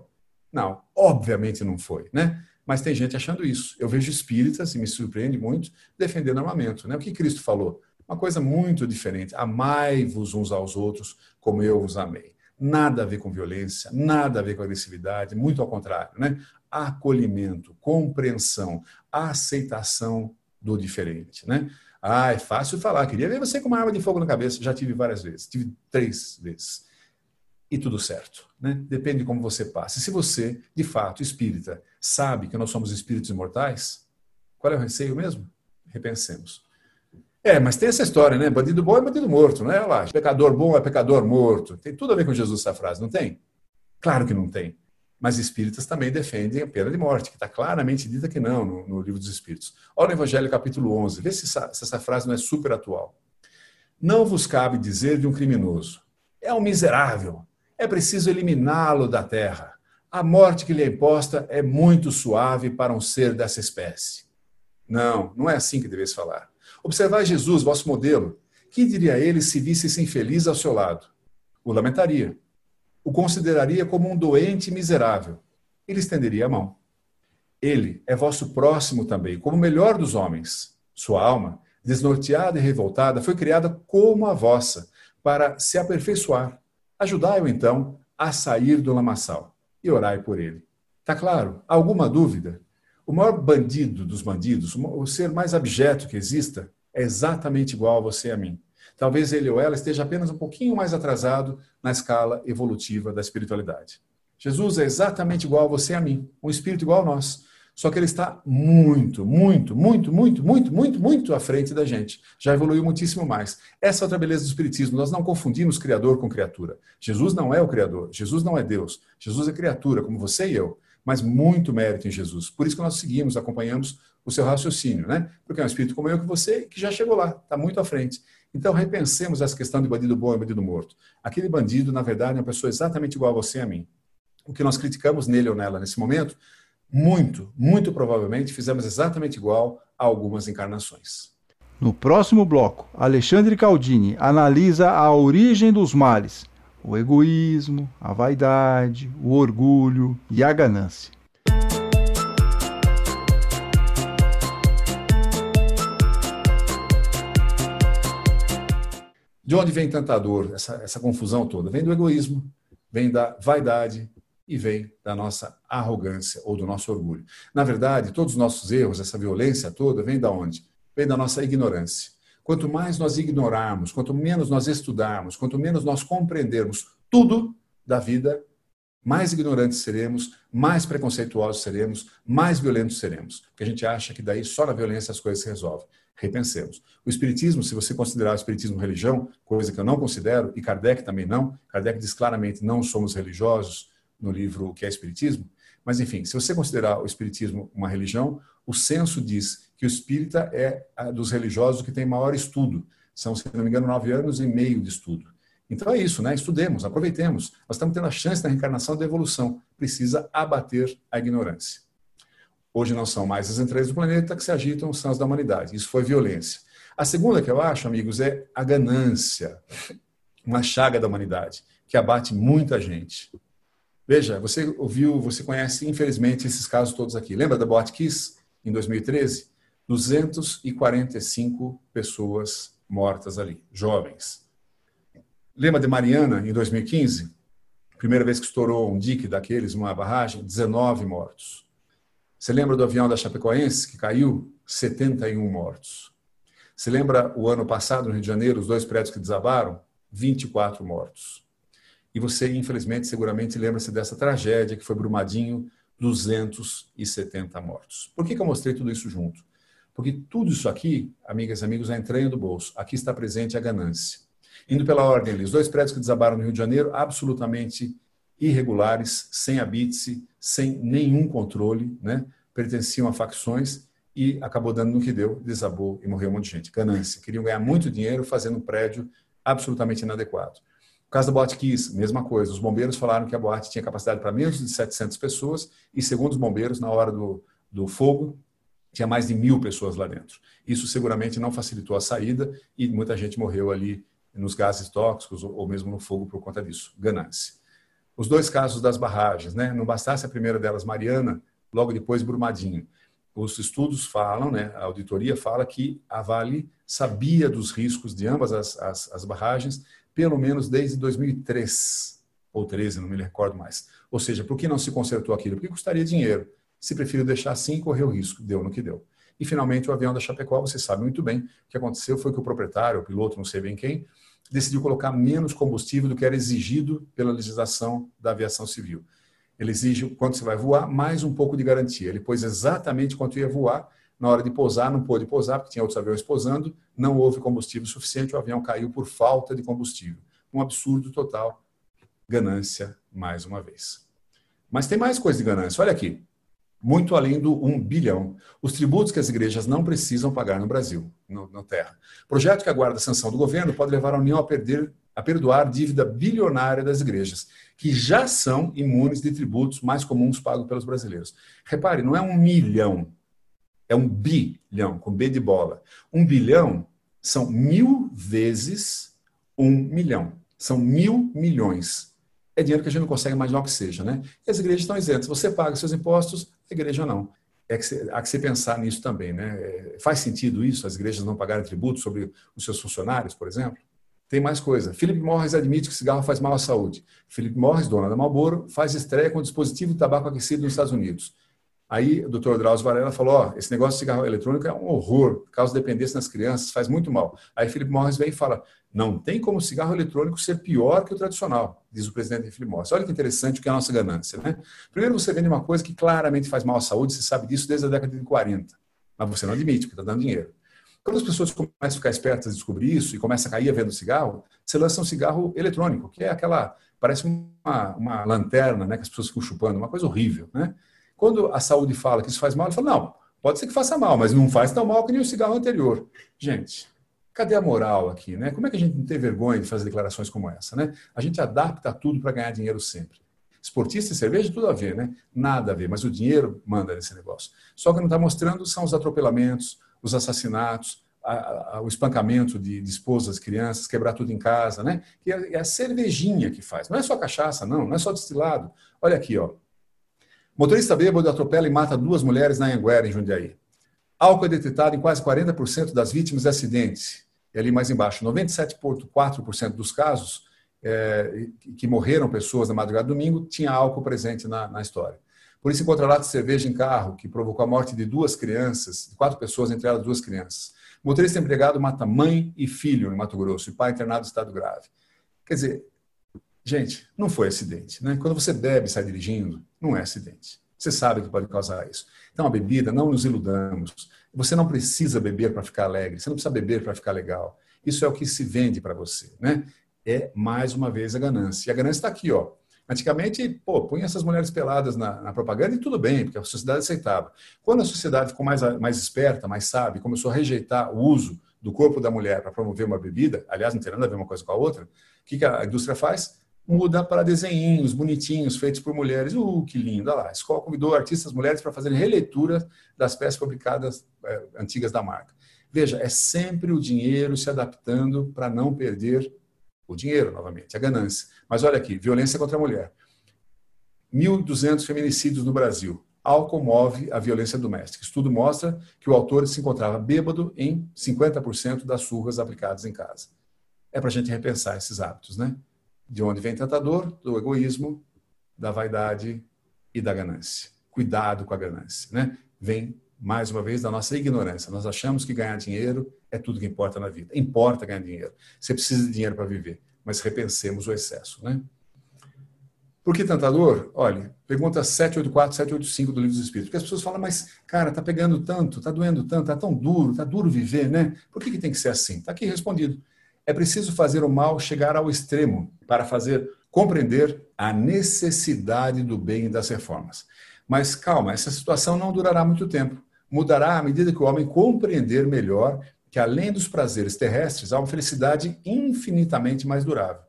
Não, obviamente não foi, né? Mas tem gente achando isso. Eu vejo espíritas, e me surpreende muito, defendendo armamento. Né? O que Cristo falou? Uma coisa muito diferente. Amai-vos uns aos outros como eu vos amei. Nada a ver com violência, nada a ver com agressividade, muito ao contrário, né? Acolhimento, compreensão, aceitação do diferente, né? Ah, é fácil falar. Queria ver você com uma arma de fogo na cabeça. Já tive várias vezes. Tive três vezes. E tudo certo. Né? Depende de como você passa. E se você, de fato, espírita, sabe que nós somos espíritos imortais, Qual é o receio mesmo? Repensemos. É, mas tem essa história, né? Bandido bom é bandido morto, não é? Olha lá, pecador bom é pecador morto. Tem tudo a ver com Jesus essa frase, não tem? Claro que não tem. Mas espíritas também defendem a pena de morte, que está claramente dita que não no, no, livro dos Espíritos. Olha o Evangelho capítulo 11, vê se essa, se essa frase não é super atual. Não vos cabe dizer de um criminoso, é um miserável, é preciso eliminá-lo da terra. A morte que lhe é imposta é muito suave para um ser dessa espécie. Não, não é assim que deveis falar. Observai Jesus, vosso modelo. Que diria ele se visse-se infeliz ao seu lado? O lamentaria. O consideraria como um doente miserável. Ele estenderia a mão. Ele é vosso próximo também, como o melhor dos homens. Sua alma, desnorteada e revoltada, foi criada como a vossa, para se aperfeiçoar. Ajudai-o, então, a sair do lamaçal e orai por ele. Está claro? Alguma dúvida? O maior bandido dos bandidos, o ser mais abjeto que exista, é exatamente igual a você e a mim. Talvez ele ou ela esteja apenas um pouquinho mais atrasado na escala evolutiva da espiritualidade. Jesus é exatamente igual a você e a mim, um espírito igual a nós. Só que ele está muito, muito, muito, muito, muito, muito, muito à frente da gente. Já evoluiu muitíssimo mais. Essa é outra beleza do Espiritismo. Nós não confundimos Criador com criatura. Jesus não é o Criador. Jesus não é Deus. Jesus é criatura, como você e eu mas muito mérito em Jesus. Por isso que nós seguimos, acompanhamos o seu raciocínio, né? Porque é um espírito como eu que você, que já chegou lá, está muito à frente. Então, repensemos essa questão de bandido bom e bandido morto. Aquele bandido, na verdade, é uma pessoa exatamente igual a você e a mim. O que nós criticamos nele ou nela nesse momento, muito, muito provavelmente fizemos exatamente igual a algumas encarnações. No próximo bloco, Alexandre Caldini analisa a origem dos males o egoísmo, a vaidade, o orgulho e a ganância. De onde vem tanta dor, essa, essa confusão toda? Vem do egoísmo, vem da vaidade e vem da nossa arrogância ou do nosso orgulho. Na verdade, todos os nossos erros, essa violência toda, vem da onde? Vem da nossa ignorância. Quanto mais nós ignorarmos, quanto menos nós estudarmos, quanto menos nós compreendermos tudo da vida, mais ignorantes seremos, mais preconceituosos seremos, mais violentos seremos. Porque a gente acha que daí só na violência as coisas se resolvem. Repensemos. O Espiritismo, se você considerar o Espiritismo religião, coisa que eu não considero, e Kardec também não, Kardec diz claramente: não somos religiosos no livro O que é Espiritismo. Mas, enfim, se você considerar o Espiritismo uma religião, o censo diz que o espírita é dos religiosos que tem maior estudo. São, se não me engano, nove anos e meio de estudo. Então é isso, né? Estudemos, aproveitemos. Nós estamos tendo a chance da reencarnação da evolução. Precisa abater a ignorância. Hoje não são mais as entranhas do planeta que se agitam, são as da humanidade. Isso foi violência. A segunda que eu acho, amigos, é a ganância. Uma chaga da humanidade, que abate muita gente. Veja, você ouviu, você conhece, infelizmente, esses casos todos aqui. Lembra da Boate Kiss, em 2013? 245 pessoas mortas ali, jovens. Lembra de Mariana, em 2015? Primeira vez que estourou um dique daqueles, uma barragem, 19 mortos. Você lembra do avião da Chapecoense, que caiu? 71 mortos. Você lembra o ano passado, no Rio de Janeiro, os dois prédios que desabaram? 24 mortos. E você, infelizmente, seguramente lembra-se dessa tragédia que foi Brumadinho, 270 mortos. Por que, que eu mostrei tudo isso junto? Porque tudo isso aqui, amigas e amigos, é a entranha do bolso. Aqui está presente a ganância. Indo pela ordem os dois prédios que desabaram no Rio de Janeiro, absolutamente irregulares, sem habite sem nenhum controle, né? pertenciam a facções e acabou dando no que deu, desabou e morreu um monte de gente. Ganância. Queriam ganhar muito dinheiro fazendo um prédio absolutamente inadequado. Caso da Boate Kiss, mesma coisa. Os bombeiros falaram que a boate tinha capacidade para menos de 700 pessoas e, segundo os bombeiros, na hora do, do fogo, tinha mais de mil pessoas lá dentro. Isso seguramente não facilitou a saída e muita gente morreu ali nos gases tóxicos ou mesmo no fogo por conta disso. Ganância. Os dois casos das barragens, né? Não bastasse a primeira delas, Mariana, logo depois Brumadinho. Os estudos falam, né? A auditoria fala que a Vale sabia dos riscos de ambas as, as, as barragens, pelo menos desde 2003 ou 13, não me recordo mais. Ou seja, por que não se consertou aquilo? Porque custaria dinheiro se preferiu deixar assim correr o risco. Deu no que deu. E finalmente o avião da Chapecó, você sabe muito bem, o que aconteceu foi que o proprietário, o piloto, não sei bem quem, decidiu colocar menos combustível do que era exigido pela legislação da aviação civil. Ele exige, quando você vai voar, mais um pouco de garantia. Ele pôs exatamente quanto ia voar, Na hora de pousar, não pôde pousar, porque tinha outros aviões pousando, não houve combustível suficiente, o avião caiu por falta de combustível. Um absurdo total. Ganância, mais uma vez. Mas tem mais coisa de ganância. Olha aqui. Muito além do 1 bilhão. Os tributos que as igrejas não precisam pagar no Brasil, no, na terra. Projeto que aguarda a sanção do governo pode levar a União a perder a perdoar dívida bilionária das igrejas, que já são imunes de tributos mais comuns pagos pelos brasileiros. Repare, não é um milhão, é um bilhão, com B de bola. Um bilhão são mil vezes um milhão. São mil milhões. É dinheiro que a gente não consegue imaginar o que seja, né? E as igrejas estão isentas. Você paga seus impostos, a igreja não. É que você, há que se pensar nisso também, né? É, faz sentido isso, as igrejas não pagarem tributo sobre os seus funcionários, por exemplo? Tem mais coisa. Philip Morris admite que cigarro faz mal à saúde. Philip Morris, dona da Marlboro, faz estreia com dispositivo de tabaco aquecido nos Estados Unidos. Aí o doutor Drauzio Varela falou, ó, esse negócio de cigarro eletrônico é um horror, causa dependência nas crianças, faz muito mal. Aí Philip Morris vem e fala, não tem como o cigarro eletrônico ser pior que o tradicional, diz o presidente Philip Morris. Olha que interessante o que é a nossa ganância, né? Primeiro você vende uma coisa que claramente faz mal à saúde, você sabe disso desde a década de 40, mas você não admite, porque está dando dinheiro. Quando as pessoas começam a ficar espertas e descobrir isso e começam a cair a venda cigarro, você lança um cigarro eletrônico, que é aquela, parece uma, uma lanterna, né, que as pessoas ficam chupando, uma coisa horrível, né? Quando a saúde fala que isso faz mal, ele fala, não, pode ser que faça mal, mas não faz tão mal que nem o cigarro anterior. Gente, cadê a moral aqui, né? Como é que a gente não tem vergonha de fazer declarações como essa, né? A gente adapta tudo para ganhar dinheiro sempre. Esportista e cerveja, tudo a ver, né? Nada a ver, mas o dinheiro manda nesse negócio. Só que não está mostrando são os atropelamentos, os assassinatos, a, a, o espancamento de, de, esposas, crianças, quebrar tudo em casa, né? Que é, é, a cervejinha que faz. Não é só cachaça, não, não é só destilado. Olha aqui, ó. Motorista bêbado atropela e mata duas mulheres na Anguera, em Jundiaí. Álcool é detectado em quase 40% das vítimas de acidentes. E ali mais embaixo, 97,4% dos casos é, que morreram pessoas na madrugada do domingo tinha álcool presente na, na história. Por isso, encontra lata de cerveja em carro, que provocou a morte de duas crianças, de quatro pessoas, entre elas duas crianças. Motorista empregado mata mãe e filho em Mato Grosso, e pai internado em estado grave. Quer dizer, gente, não foi acidente. Né? Quando você bebe e sai dirigindo, não é acidente. Você sabe que pode causar isso. Então, a bebida, não nos iludamos. Você não precisa beber para ficar alegre, você não precisa beber para ficar legal. Isso é o que se vende para você. Né? É, mais uma vez, a ganância. E a ganância está aqui, ó. Antigamente, pô, punha essas mulheres peladas na, na, propaganda e tudo bem, porque a sociedade aceitava. Quando a sociedade ficou mais, mais esperta, mais sábia, começou a rejeitar o uso do corpo da mulher para promover uma bebida, aliás, não tem nada a ver uma coisa com a outra, o que, que a indústria faz? Muda para desenhinhos bonitinhos, feitos por mulheres. Uh, que lindo! Olha lá, a escola convidou artistas mulheres para fazerem releitura das peças fabricadas é, antigas da marca. Veja, é sempre o dinheiro se adaptando para não perder o dinheiro, novamente, a ganância. Mas olha aqui, violência contra a mulher. 1.200 feminicídios no Brasil. Álcool move a violência doméstica. Estudo mostra que o autor se encontrava bêbado em 50% das surras aplicadas em casa. É para a gente repensar esses hábitos, né? De onde vem tanta dor? Do egoísmo, da vaidade e da ganância. Cuidado com a ganância, né? Vem mais uma vez, da nossa ignorância. Nós achamos que ganhar dinheiro é tudo que importa na vida. Importa ganhar dinheiro. Você precisa de dinheiro para viver, mas repensemos o excesso. Né? Por que tanta dor? Olha, pergunta 784, 785 do Livro dos Espíritos. Porque as pessoas falam, mas, cara, tá pegando tanto, tá doendo tanto, tá tão duro, tá duro viver, né? Por que, que tem que ser assim? Está aqui respondido. É preciso fazer o mal chegar ao extremo para fazer compreender a necessidade do bem e das reformas. Mas calma, essa situação não durará muito tempo mudará à medida que o homem compreender melhor que, além dos prazeres terrestres, há uma felicidade infinitamente mais durável.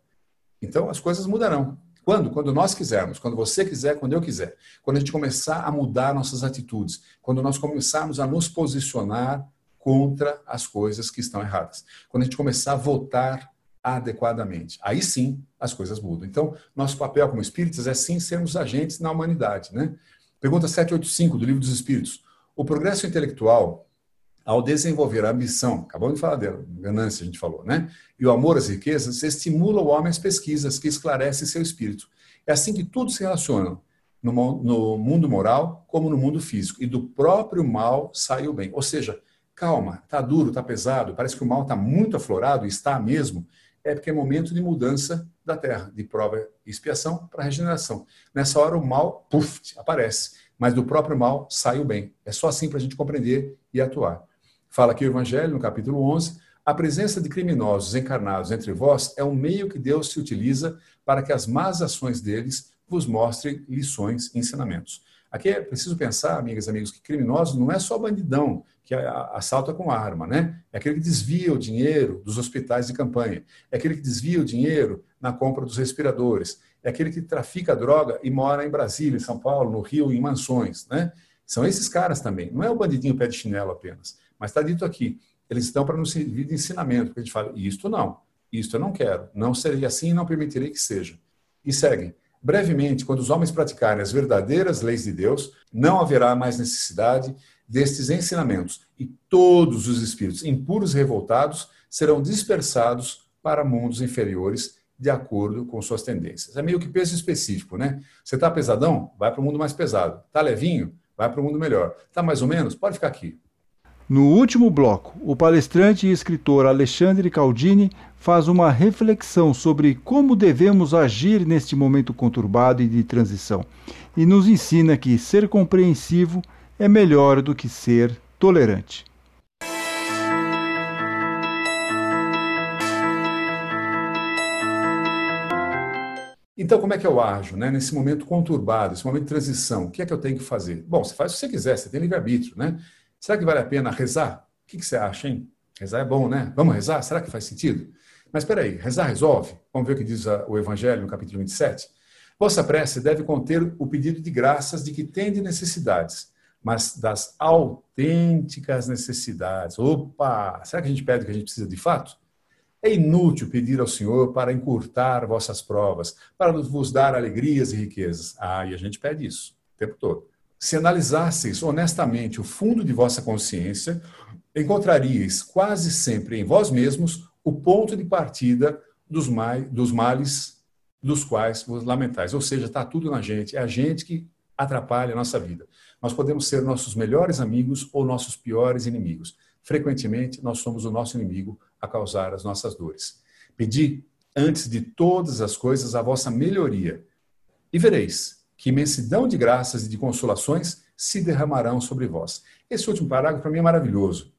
Então, as coisas mudarão. Quando? Quando nós quisermos, quando você quiser, quando eu quiser. Quando a gente começar a mudar nossas atitudes, quando nós começarmos a nos posicionar contra as coisas que estão erradas. Quando a gente começar a votar adequadamente. Aí sim as coisas mudam. Então, nosso papel como espíritas é sim sermos agentes na humanidade. Né? Pergunta 785 do Livro dos Espíritos. O progresso intelectual, ao desenvolver a ambição, acabamos de falar dela, ganância a gente falou, né? E o amor às riquezas, estimula o homem às pesquisas que esclarecem seu espírito. É assim que tudo se relaciona, no, no mundo moral como no mundo físico. E do próprio mal sai o bem. Ou seja, calma, tá duro, tá pesado, parece que o mal está muito aflorado, está mesmo, é porque é momento de mudança da terra, de prova e expiação para regeneração. Nessa hora o mal, puf, aparece mas do próprio mal sai o bem. É só assim para a gente compreender e atuar. Fala aqui o Evangelho, no capítulo 11, a presença de criminosos encarnados entre vós é um meio que Deus se utiliza para que as más ações deles vos mostrem lições e ensinamentos. Aqui é preciso pensar, amigas e amigos, que criminoso não é só bandidão que assalta com arma, né? É aquele que desvia o dinheiro dos hospitais de campanha, é aquele que desvia o dinheiro na compra dos respiradores, é aquele que trafica droga e mora em Brasília, em São Paulo, no Rio, em mansões, né? São esses caras também. Não é o bandidinho pé de chinelo apenas, mas está dito aqui. Eles estão para nos servir de ensinamento, porque a gente fala, isto não, isto eu não quero, não serei assim e não permitirei que seja. E seguem. Brevemente, quando os homens praticarem as verdadeiras leis de Deus, não haverá mais necessidade destes ensinamentos, e todos os espíritos impuros e revoltados serão dispersados para mundos inferiores de acordo com suas tendências. É meio que peso específico, né? Você está pesadão? Vai para o mundo mais pesado. Está levinho? Vai para o mundo melhor. Está mais ou menos? Pode ficar aqui. No último bloco, o palestrante e escritor Alexandre Caldini faz uma reflexão sobre como devemos agir neste momento conturbado e de transição e nos ensina que ser compreensivo é melhor do que ser tolerante. Então, como é que eu ajo né? nesse momento conturbado, esse momento de transição? O que é que eu tenho que fazer? Bom, você faz o que você quiser, você tem livre-arbítrio, né? Será que vale a pena rezar? O que, que você acha, hein? Rezar é bom, né? Vamos rezar? Será que faz sentido? Mas espera aí, rezar resolve? Vamos ver o que diz o Evangelho no capítulo 27? Vossa prece deve conter o pedido de graças de que tende necessidades, mas das autênticas necessidades. Opa! Será que a gente pede o que a gente precisa de fato? É inútil pedir ao Senhor para encurtar vossas provas, para vos dar alegrias e riquezas. Ah, e a gente pede isso o tempo todo. Se analisasseis honestamente o fundo de vossa consciência, encontraríeis quase sempre em vós mesmos o ponto de partida dos, dos males dos quais vos lamentais. Ou seja, está tudo na gente, é a gente que atrapalha a nossa vida. Nós podemos ser nossos melhores amigos ou nossos piores inimigos. Frequentemente, nós somos o nosso inimigo a causar as nossas dores. Pedi, antes de todas as coisas, a vossa melhoria. E vereis que imensidão de graças e de consolações se derramarão sobre vós. Esse último parágrafo para mim é maravilhoso.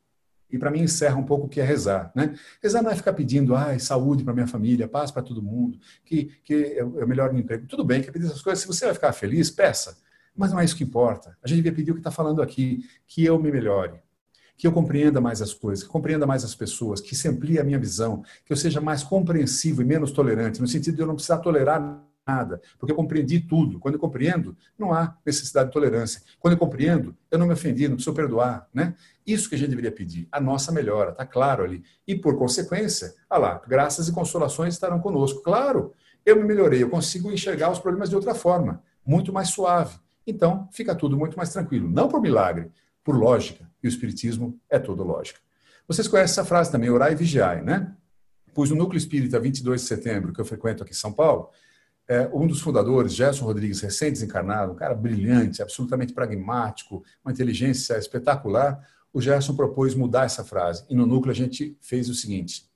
E para mim encerra um pouco o que é rezar. Né? Rezar não é ficar pedindo ai, saúde para minha família, paz para todo mundo, que, que eu melhore meu emprego. Tudo bem, quer pedir essas coisas. Se você vai ficar feliz, peça. Mas não é isso que importa. A gente devia pedir o que está falando aqui, que eu me melhore, que eu compreenda mais as coisas, que compreenda mais as pessoas, que se amplie a minha visão, que eu seja mais compreensivo e menos tolerante, no sentido de eu não precisar tolerar nada, porque eu compreendi tudo. Quando eu compreendo, não há necessidade de tolerância. Quando eu compreendo, eu não me ofendi, não preciso perdoar. Né? Isso que a gente deveria pedir, a nossa melhora, está claro ali. E, por consequência, ah lá, graças e consolações estarão conosco. Claro, eu me melhorei, eu consigo enxergar os problemas de outra forma, muito mais suave. Então, fica tudo muito mais tranquilo. Não por milagre, por lógica. E o Espiritismo é todo lógica. Vocês conhecem essa frase também, orar e vigiar, né? Pois no Núcleo Espírita 22 de setembro, que eu frequento aqui em São Paulo, é, um dos fundadores, Gerson Rodrigues, recém-desencarnado, um cara brilhante, absolutamente pragmático, uma inteligência espetacular, o Gerson propôs mudar essa frase. E no núcleo a gente fez o seguinte: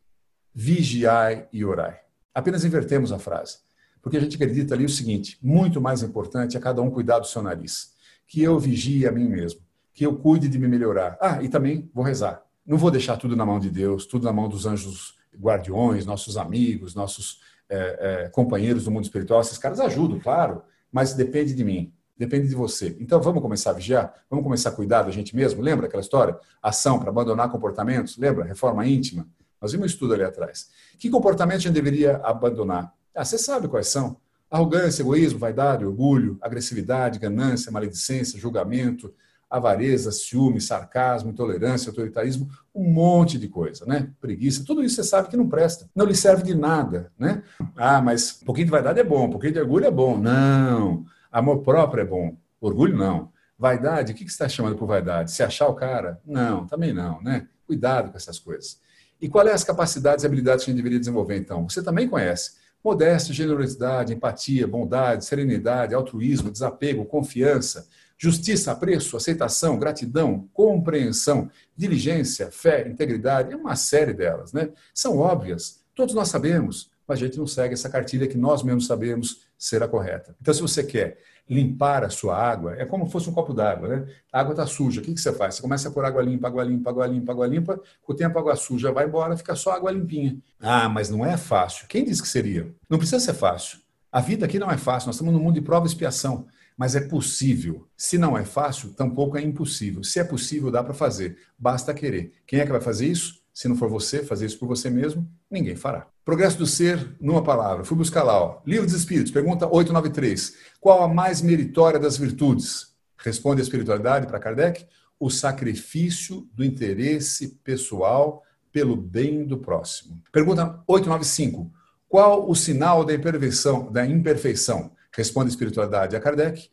vigiai e orai. Apenas invertemos a frase. Porque a gente acredita ali o seguinte: muito mais importante é cada um cuidar do seu nariz. Que eu vigie a mim mesmo. Que eu cuide de me melhorar. Ah, e também vou rezar. Não vou deixar tudo na mão de Deus, tudo na mão dos anjos guardiões, nossos amigos, nossos é, é, companheiros do mundo espiritual, esses caras ajudam, claro, mas depende de mim, depende de você. Então vamos começar a vigiar, vamos começar a cuidar da gente mesmo. Lembra aquela história? Ação para abandonar comportamentos? Lembra? Reforma íntima? Nós vimos um estudo ali atrás. Que comportamento a gente deveria abandonar? Ah, você sabe quais são. Arrogância, egoísmo, vaidade, orgulho, agressividade, ganância, maledicência, julgamento, avareza, ciúme, sarcasmo, intolerância, autoritarismo, um monte de coisa, né? Preguiça, tudo isso você sabe que não presta, não lhe serve de nada, né? Ah, mas um pouquinho de vaidade é bom, um pouquinho de orgulho é bom. Não. Amor próprio é bom, orgulho não. Vaidade, o que você está chamando por vaidade? Se achar o cara? Não, também não, né? Cuidado com essas coisas. E quais é as capacidades e habilidades que a gente deveria desenvolver, então? Você também conhece. Modéstia, generosidade, empatia, bondade, serenidade, altruísmo, desapego, confiança, Justiça, apreço, aceitação, gratidão, compreensão, diligência, fé, integridade, é uma série delas, né? São óbvias, todos nós sabemos, mas a gente não segue essa cartilha que nós mesmos sabemos ser a correta. Então, se você quer limpar a sua água, é como se fosse um copo d'água, né? A água está suja, o que, você faz? Você começa a pôr água limpa, água limpa, água limpa, água limpa, com o tempo a água suja vai embora, fica só água limpinha. Ah, mas não é fácil. Quem disse que seria? Não precisa ser fácil. A vida aqui não é fácil, nós estamos num mundo de prova e expiação mas é possível. Se não é fácil, tampouco é impossível. Se é possível, dá para fazer. Basta querer. Quem é que vai fazer isso? Se não for você, fazer isso por você mesmo, ninguém fará. Progresso do ser, numa palavra. Fui buscar lá, ó. Livro dos Espíritos, pergunta 893. Qual a mais meritória das virtudes? Responde a espiritualidade para Kardec: o sacrifício do interesse pessoal pelo bem do próximo. Pergunta 895. Qual o sinal da imperfeição? Da imperfeição? Responde espiritualidade a Kardec.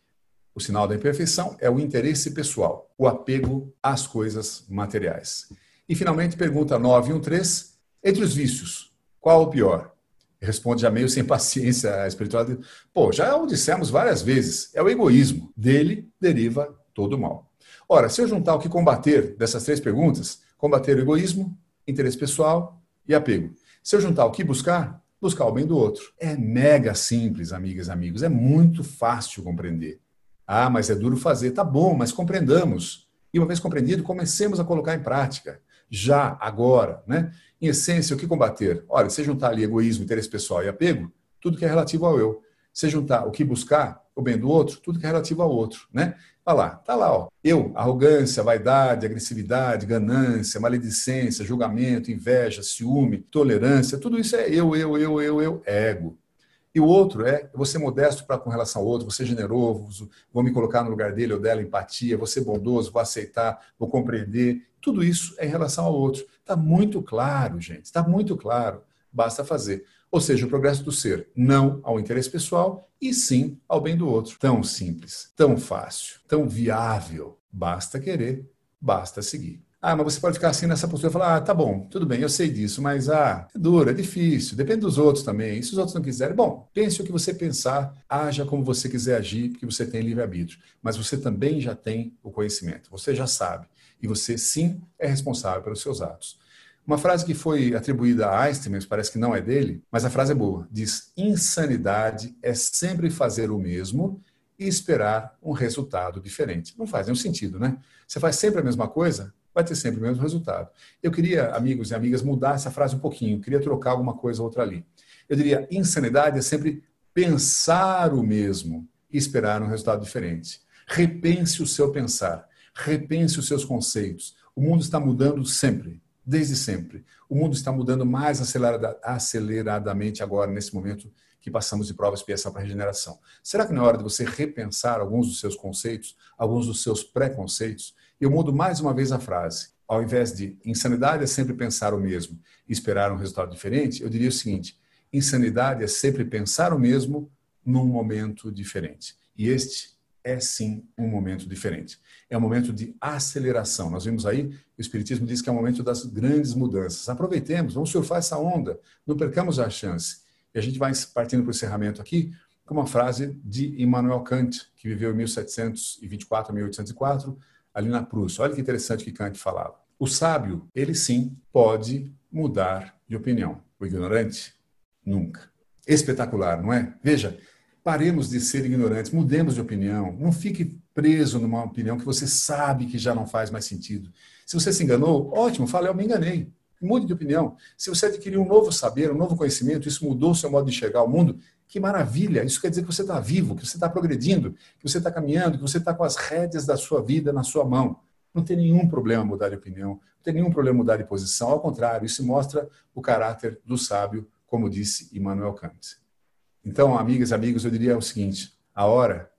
O sinal da imperfeição é o interesse pessoal, o apego às coisas materiais. E, finalmente, pergunta 913. Entre os vícios, qual o pior? Responde já meio sem paciência a espiritualidade. Pô, já o dissemos várias vezes. É o egoísmo. Dele deriva todo o mal. Ora, se eu juntar o que combater dessas três perguntas, combater o egoísmo, interesse pessoal e apego. Se eu juntar o que buscar, buscar o bem do outro. É mega simples, amigas e amigos, é muito fácil compreender. Ah, mas é duro fazer. Tá bom, mas compreendamos. E uma vez compreendido, comecemos a colocar em prática. Já, agora, né? Em essência, o que combater? Olha, se juntar ali egoísmo, interesse pessoal e apego, tudo que é relativo ao eu. Se juntar o que buscar, o bem do outro, tudo que é relativo ao outro, né? Olha lá, tá lá, ó. Eu, arrogância, vaidade, agressividade, ganância, maledicência, julgamento, inveja, ciúme, tolerância, tudo isso é eu, eu, eu, eu, eu, ego. E o outro é ser modesto para com relação ao outro, ser generoso, vou me colocar no lugar dele ou dela, empatia, ser bondoso, vou aceitar, vou compreender. Tudo isso é em relação ao outro. Está muito claro, gente, está muito claro. Basta fazer. Ou seja, o progresso do ser, não ao interesse pessoal e sim ao bem do outro. Tão simples, tão fácil, tão viável. Basta querer, basta seguir. Ah, mas você pode ficar assim nessa postura e falar: ah, tá bom, tudo bem, eu sei disso, mas ah, é duro, é difícil, depende dos outros também. E se os outros não quiserem, bom, pense o que você pensar, haja como você quiser agir, porque você tem livre-arbítrio. Mas você também já tem o conhecimento, você já sabe. E você sim é responsável pelos seus atos. Uma frase que foi atribuída a Einstein, mas parece que não é dele, mas a frase é boa. Diz: insanidade é sempre fazer o mesmo e esperar um resultado diferente. Não faz nenhum sentido, né? Você faz sempre a mesma coisa, vai ter sempre o mesmo resultado. Eu queria, amigos e amigas, mudar essa frase um pouquinho, queria trocar alguma coisa ou outra ali. Eu diria: insanidade é sempre pensar o mesmo e esperar um resultado diferente. Repense o seu pensar, repense os seus conceitos. O mundo está mudando sempre desde sempre. O mundo está mudando mais acelerada, aceleradamente agora, nesse momento que passamos de prova expiação para regeneração. Será que não é hora de você repensar alguns dos seus conceitos, alguns dos seus preconceitos? Eu mudo mais uma vez a frase. Ao invés de insanidade é sempre pensar o mesmo e esperar um resultado diferente, eu diria o seguinte: insanidade é sempre pensar o mesmo num momento diferente. E este é sim um momento diferente. É um momento de aceleração. Nós vimos aí, o Espiritismo diz que é o momento das grandes mudanças. Aproveitemos, vamos surfar essa onda, não percamos a chance. E a gente vai partindo para o encerramento aqui com uma frase de Immanuel Kant, que viveu em 1724 a 1804, ali na Prússia. Olha que interessante que Kant falava. O sábio, ele sim pode mudar de opinião. O ignorante, nunca. Espetacular, não é? Veja, Paremos de ser ignorantes, mudemos de opinião. Não fique preso numa opinião que você sabe que já não faz mais sentido. Se você se enganou, ótimo, fale, eu me enganei. Mude de opinião. Se você adquiriu um novo saber, um novo conhecimento, isso mudou o seu modo de enxergar o mundo, que maravilha! Isso quer dizer que você está vivo, que você está progredindo, que você está caminhando, que você está com as rédeas da sua vida na sua mão. Não tem nenhum problema mudar de opinião, não tem nenhum problema mudar de posição. Ao contrário, isso mostra o caráter do sábio, como disse Immanuel Kant. Então, amigas amigos, eu diria o seguinte: a hora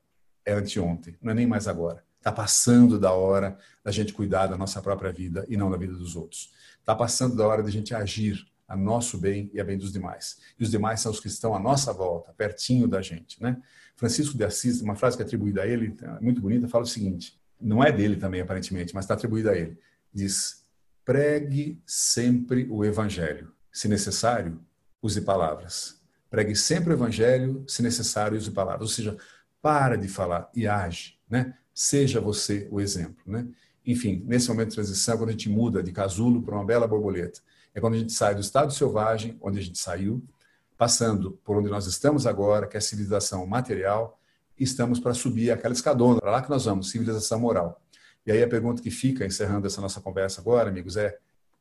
é anteontem, não é nem mais agora. Está passando da hora da gente cuidar da nossa própria vida e não da vida dos outros. Está passando da hora da gente agir a nosso bem e a bem dos demais. E os demais são os que estão à nossa volta, pertinho da gente. Né? Francisco de Assis, uma frase que é atribuída a ele, é muito bonita, fala o seguinte: não é dele também, aparentemente, mas está atribuída a ele. Diz: pregue sempre o evangelho. Se necessário, use palavras. Pregue sempre o evangelho, se necessário, use palavras. Ou seja, para de falar e age, né? Seja você o exemplo, né? Enfim, nesse momento de transição, quando a gente muda de casulo para uma bela borboleta, é quando a gente sai do estado selvagem, onde a gente saiu, passando por onde nós estamos agora, que é a civilização material, e estamos para subir aquela escadona, para lá que nós vamos, civilização moral. E aí a pergunta que fica, encerrando essa nossa conversa agora, amigos, é: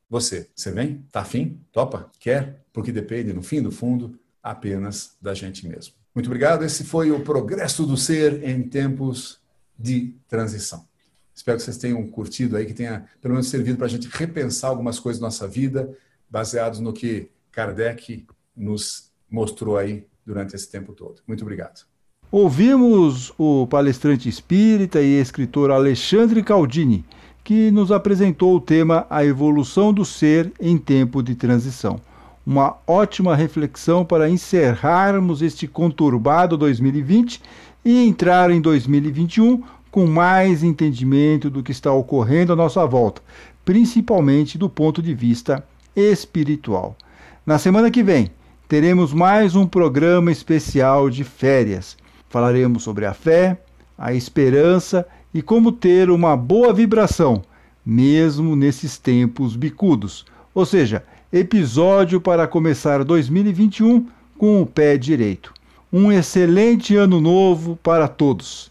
você, você vem? Tá afim? Topa? Quer? Porque depende, no fim do fundo, apenas da gente mesmo. Muito obrigado. Esse foi o Progresso do Ser em Tempos de Transição. Espero que vocês tenham curtido aí, que tenha pelo menos servido para a gente repensar algumas coisas da nossa vida, baseados no que Kardec nos mostrou aí durante esse tempo todo. Muito obrigado. Ouvimos o palestrante espírita e escritor Alexandre Caldini, que nos apresentou o tema A Evolução do Ser em Tempo de Transição. Uma ótima reflexão para encerrarmos este conturbado 2020 e entrar em 2021 com mais entendimento do que está ocorrendo à nossa volta, principalmente do ponto de vista espiritual. Na semana que vem, teremos mais um programa especial de férias. Falaremos sobre a fé, a esperança e como ter uma boa vibração, mesmo nesses tempos bicudos. Ou seja, episódio para começar 2021 com o pé direito. Um excelente ano novo para todos.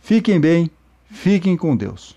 Fiquem bem, fiquem com Deus.